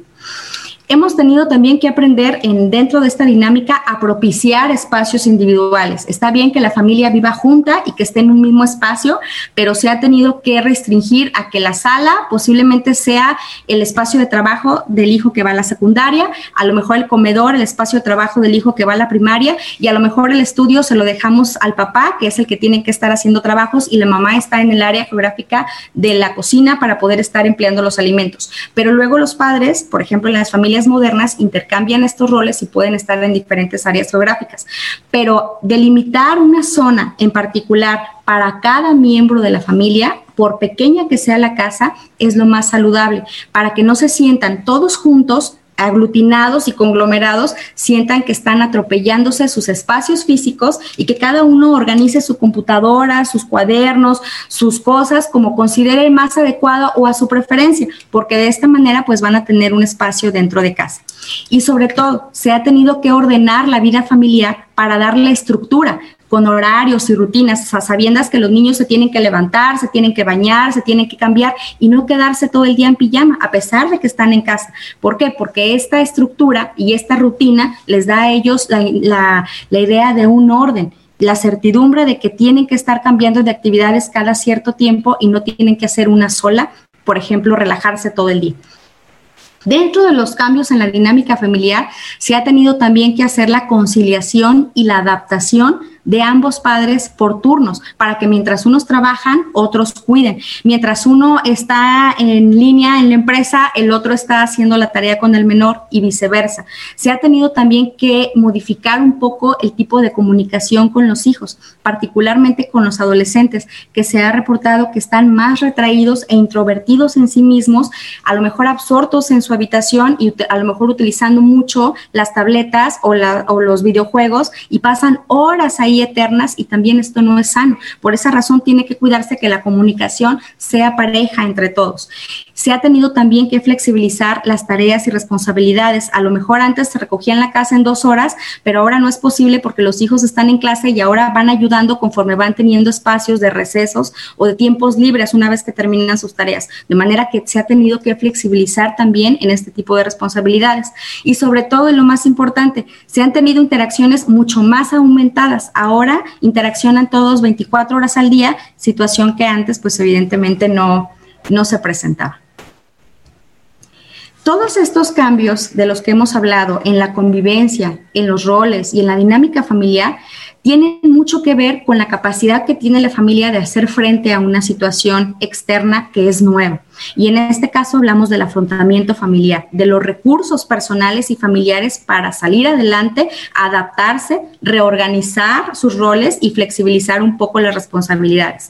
Hemos tenido también que aprender en, dentro de esta dinámica a propiciar espacios individuales. Está bien que la familia viva junta y que esté en un mismo espacio, pero se ha tenido que restringir a que la sala posiblemente sea el espacio de trabajo del hijo que va a la secundaria, a lo mejor el comedor, el espacio de trabajo del hijo que va a la primaria y a lo mejor el estudio se lo dejamos al papá, que es el que tiene que estar haciendo trabajos y la mamá está en el área geográfica de la cocina para poder estar empleando los alimentos. Pero luego los padres, por ejemplo, en las familias modernas intercambian estos roles y pueden estar en diferentes áreas geográficas. Pero delimitar una zona en particular para cada miembro de la familia, por pequeña que sea la casa, es lo más saludable, para que no se sientan todos juntos aglutinados y conglomerados sientan que están atropellándose sus espacios físicos y que cada uno organice su computadora, sus cuadernos, sus cosas como considere más adecuado o a su preferencia, porque de esta manera pues van a tener un espacio dentro de casa. Y sobre todo, se ha tenido que ordenar la vida familiar para darle estructura, con horarios y rutinas, sabiendas que los niños se tienen que levantar, se tienen que bañar, se tienen que cambiar y no quedarse todo el día en pijama, a pesar de que están en casa. ¿Por qué? Porque esta estructura y esta rutina les da a ellos la, la idea de un orden la certidumbre de que tienen que estar cambiando de actividades cada cierto tiempo y no tienen que hacer una sola, por ejemplo, relajarse todo el día. Dentro de los cambios en la dinámica familiar, se ha tenido también que hacer la conciliación y la adaptación de ambos padres por turnos, para que mientras unos trabajan, otros cuiden. Mientras uno está en línea en la empresa, el otro está haciendo la tarea con el menor y viceversa. Se ha tenido también que modificar un poco el tipo de comunicación con los hijos, particularmente con los adolescentes, que se ha reportado que están más retraídos e introvertidos en sí mismos, a lo mejor absortos en su habitación y a lo mejor utilizando mucho las tabletas o, o los videojuegos y pasan horas ahí eternas y también esto no es sano. Por esa razón tiene que cuidarse que la comunicación sea pareja entre todos. Se ha tenido también que flexibilizar las tareas y responsabilidades. A lo mejor antes se recogía en la casa en dos horas, pero ahora no es posible porque los hijos están en clase y ahora van ayudando conforme van teniendo espacios de recesos o de tiempos libres una vez que terminan sus tareas. De manera que se ha tenido que flexibilizar también en este tipo de responsabilidades. Y sobre todo, y lo más importante, se han tenido interacciones mucho más aumentadas. Ahora interaccionan todos 24 horas al día, situación que antes pues evidentemente no, no se presentaba. Todos estos cambios de los que hemos hablado en la convivencia, en los roles y en la dinámica familiar tienen mucho que ver con la capacidad que tiene la familia de hacer frente a una situación externa que es nueva. Y en este caso hablamos del afrontamiento familiar, de los recursos personales y familiares para salir adelante, adaptarse, reorganizar sus roles y flexibilizar un poco las responsabilidades.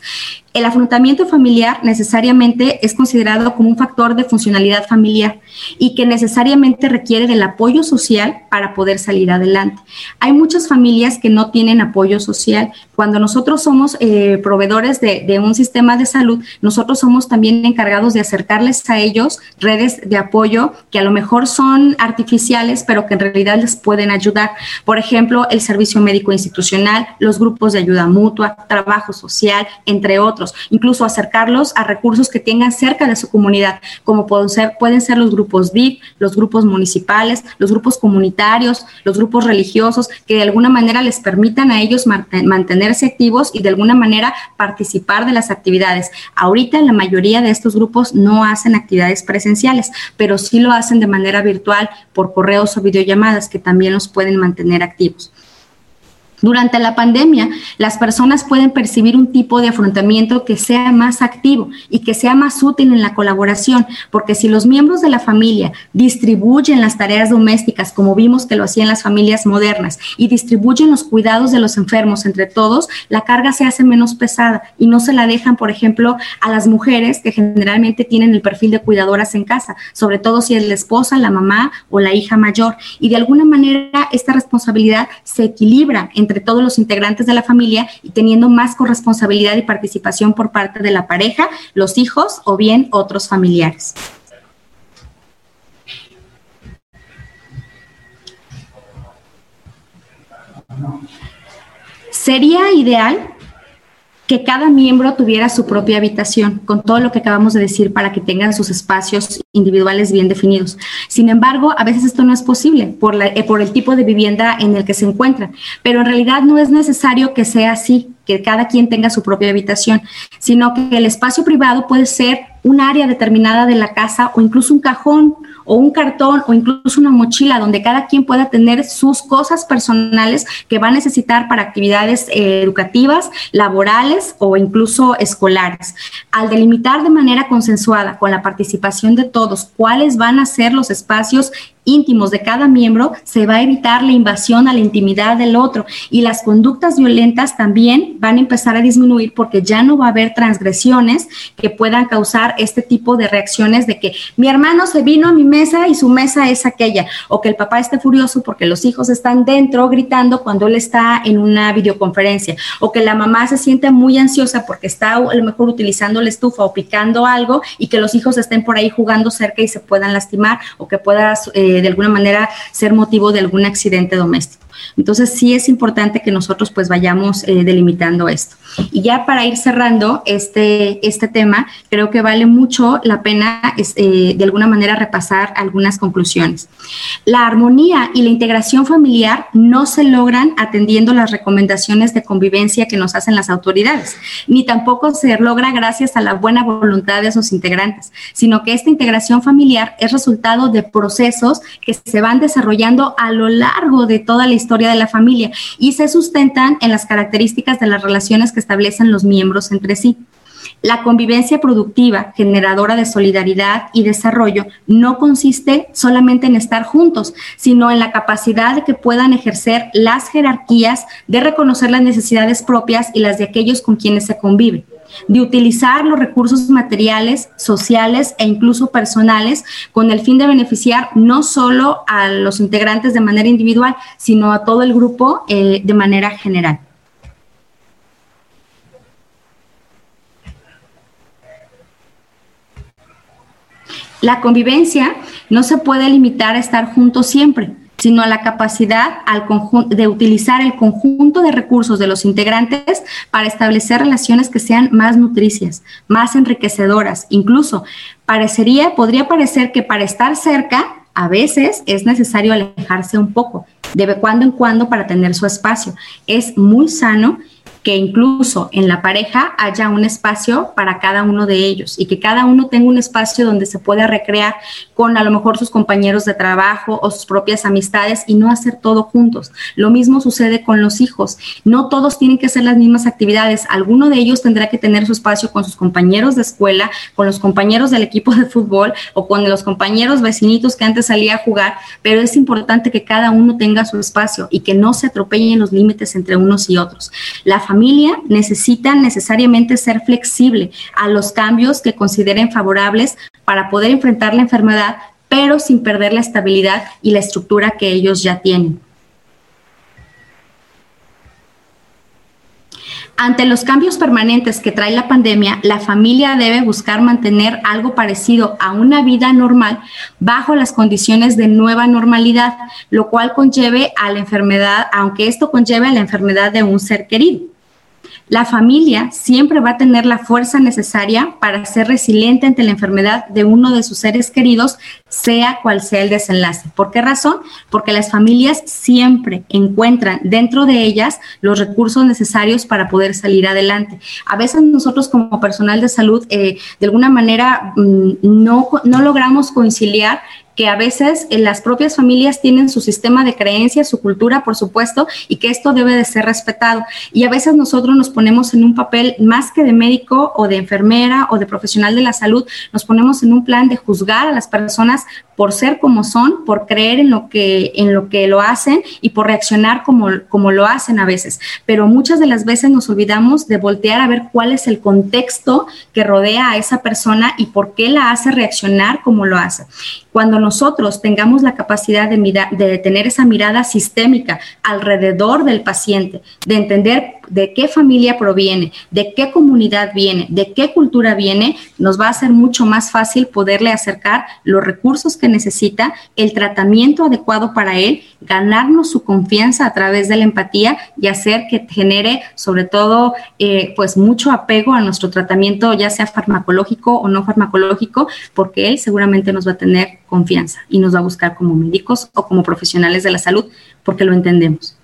El afrontamiento familiar necesariamente es considerado como un factor de funcionalidad familiar y que necesariamente requiere del apoyo social para poder salir adelante. Hay muchas familias que no tienen apoyo social. Cuando nosotros somos eh, proveedores de, de un sistema de salud, nosotros somos también encargados de acercarles a ellos redes de apoyo que a lo mejor son artificiales, pero que en realidad les pueden ayudar. Por ejemplo, el servicio médico institucional, los grupos de ayuda mutua, trabajo social, entre otros. Incluso acercarlos a recursos que tengan cerca de su comunidad, como pueden ser, pueden ser los grupos VIP, los grupos municipales, los grupos comunitarios, los grupos religiosos, que de alguna manera les permitan a ellos mantenerse activos y de alguna manera participar de las actividades. Ahorita la mayoría de estos grupos no hacen actividades presenciales, pero sí lo hacen de manera virtual por correos o videollamadas que también los pueden mantener activos. Durante la pandemia, las personas pueden percibir un tipo de afrontamiento que sea más activo y que sea más útil en la colaboración, porque si los miembros de la familia distribuyen las tareas domésticas, como vimos que lo hacían las familias modernas, y distribuyen los cuidados de los enfermos entre todos, la carga se hace menos pesada y no se la dejan, por ejemplo, a las mujeres que generalmente tienen el perfil de cuidadoras en casa, sobre todo si es la esposa, la mamá o la hija mayor. Y de alguna manera esta responsabilidad se equilibra entre todos los integrantes de la familia y teniendo más corresponsabilidad y participación por parte de la pareja, los hijos o bien otros familiares. Sería ideal que cada miembro tuviera su propia habitación, con todo lo que acabamos de decir, para que tengan sus espacios individuales bien definidos. Sin embargo, a veces esto no es posible por, eh, por el tipo de vivienda en el que se encuentran, pero en realidad no es necesario que sea así, que cada quien tenga su propia habitación, sino que el espacio privado puede ser un área determinada de la casa o incluso un cajón o un cartón o incluso una mochila donde cada quien pueda tener sus cosas personales que va a necesitar para actividades eh, educativas, laborales o incluso escolares. Al delimitar de manera consensuada con la participación de todos cuáles van a ser los espacios íntimos de cada miembro, se va a evitar la invasión a la intimidad del otro y las conductas violentas también van a empezar a disminuir porque ya no va a haber transgresiones que puedan causar este tipo de reacciones de que mi hermano se vino a mi mesa y su mesa es aquella, o que el papá esté furioso porque los hijos están dentro gritando cuando él está en una videoconferencia, o que la mamá se siente muy ansiosa porque está a lo mejor utilizando la estufa o picando algo y que los hijos estén por ahí jugando cerca y se puedan lastimar o que pueda eh, de alguna manera ser motivo de algún accidente doméstico. Entonces sí es importante que nosotros pues vayamos eh, delimitando esto. Y ya para ir cerrando este, este tema, creo que vale mucho la pena eh, de alguna manera repasar algunas conclusiones. La armonía y la integración familiar no se logran atendiendo las recomendaciones de convivencia que nos hacen las autoridades, ni tampoco se logra gracias a la buena voluntad de sus integrantes, sino que esta integración familiar es resultado de procesos que se van desarrollando a lo largo de toda la historia de la familia y se sustentan en las características de las relaciones que establecen los miembros entre sí. La convivencia productiva, generadora de solidaridad y desarrollo, no consiste solamente en estar juntos, sino en la capacidad de que puedan ejercer las jerarquías de reconocer las necesidades propias y las de aquellos con quienes se convive de utilizar los recursos materiales, sociales e incluso personales con el fin de beneficiar no solo a los integrantes de manera individual, sino a todo el grupo eh, de manera general. La convivencia no se puede limitar a estar juntos siempre sino la capacidad al de utilizar el conjunto de recursos de los integrantes para establecer relaciones que sean más nutricias, más enriquecedoras. Incluso parecería, podría parecer que para estar cerca, a veces es necesario alejarse un poco, de cuando en cuando para tener su espacio. Es muy sano que incluso en la pareja haya un espacio para cada uno de ellos y que cada uno tenga un espacio donde se pueda recrear con a lo mejor sus compañeros de trabajo o sus propias amistades y no hacer todo juntos. Lo mismo sucede con los hijos. No todos tienen que hacer las mismas actividades. Alguno de ellos tendrá que tener su espacio con sus compañeros de escuela, con los compañeros del equipo de fútbol o con los compañeros vecinitos que antes salía a jugar, pero es importante que cada uno tenga su espacio y que no se atropellen los límites entre unos y otros. La necesita necesariamente ser flexible a los cambios que consideren favorables para poder enfrentar la enfermedad, pero sin perder la estabilidad y la estructura que ellos ya tienen. Ante los cambios permanentes que trae la pandemia, la familia debe buscar mantener algo parecido a una vida normal bajo las condiciones de nueva normalidad, lo cual conlleve a la enfermedad, aunque esto conlleve a la enfermedad de un ser querido. La familia siempre va a tener la fuerza necesaria para ser resiliente ante la enfermedad de uno de sus seres queridos, sea cual sea el desenlace. ¿Por qué razón? Porque las familias siempre encuentran dentro de ellas los recursos necesarios para poder salir adelante. A veces nosotros como personal de salud, eh, de alguna manera, mm, no, no logramos conciliar que a veces en las propias familias tienen su sistema de creencias, su cultura, por supuesto, y que esto debe de ser respetado. Y a veces nosotros nos ponemos en un papel más que de médico o de enfermera o de profesional de la salud, nos ponemos en un plan de juzgar a las personas por ser como son, por creer en lo que, en lo, que lo hacen y por reaccionar como, como lo hacen a veces. Pero muchas de las veces nos olvidamos de voltear a ver cuál es el contexto que rodea a esa persona y por qué la hace reaccionar como lo hace. Cuando nosotros tengamos la capacidad de, de tener esa mirada sistémica alrededor del paciente, de entender de qué familia proviene, de qué comunidad viene, de qué cultura viene, nos va a ser mucho más fácil poderle acercar los recursos que necesita, el tratamiento adecuado para él, ganarnos su confianza a través de la empatía y hacer que genere sobre todo eh, pues mucho apego a nuestro tratamiento, ya sea farmacológico o no farmacológico, porque él seguramente nos va a tener confianza y nos va a buscar como médicos o como profesionales de la salud, porque lo entendemos.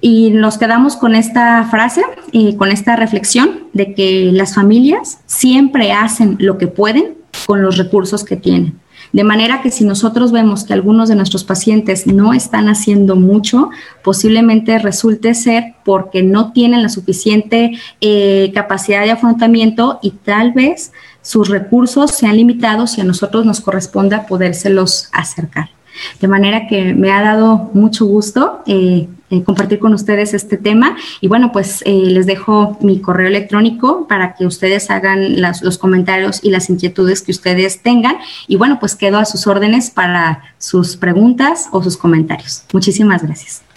Y nos quedamos con esta frase, y con esta reflexión de que las familias siempre hacen lo que pueden con los recursos que tienen. De manera que si nosotros vemos que algunos de nuestros pacientes no están haciendo mucho, posiblemente resulte ser porque no tienen la suficiente eh, capacidad de afrontamiento y tal vez sus recursos sean limitados y a nosotros nos corresponda podérselos acercar. De manera que me ha dado mucho gusto eh, eh, compartir con ustedes este tema. Y bueno, pues eh, les dejo mi correo electrónico para que ustedes hagan los comentarios y las inquietudes que ustedes tengan. Y bueno, pues quedo a sus órdenes para sus preguntas o sus comentarios. Muchísimas gracias.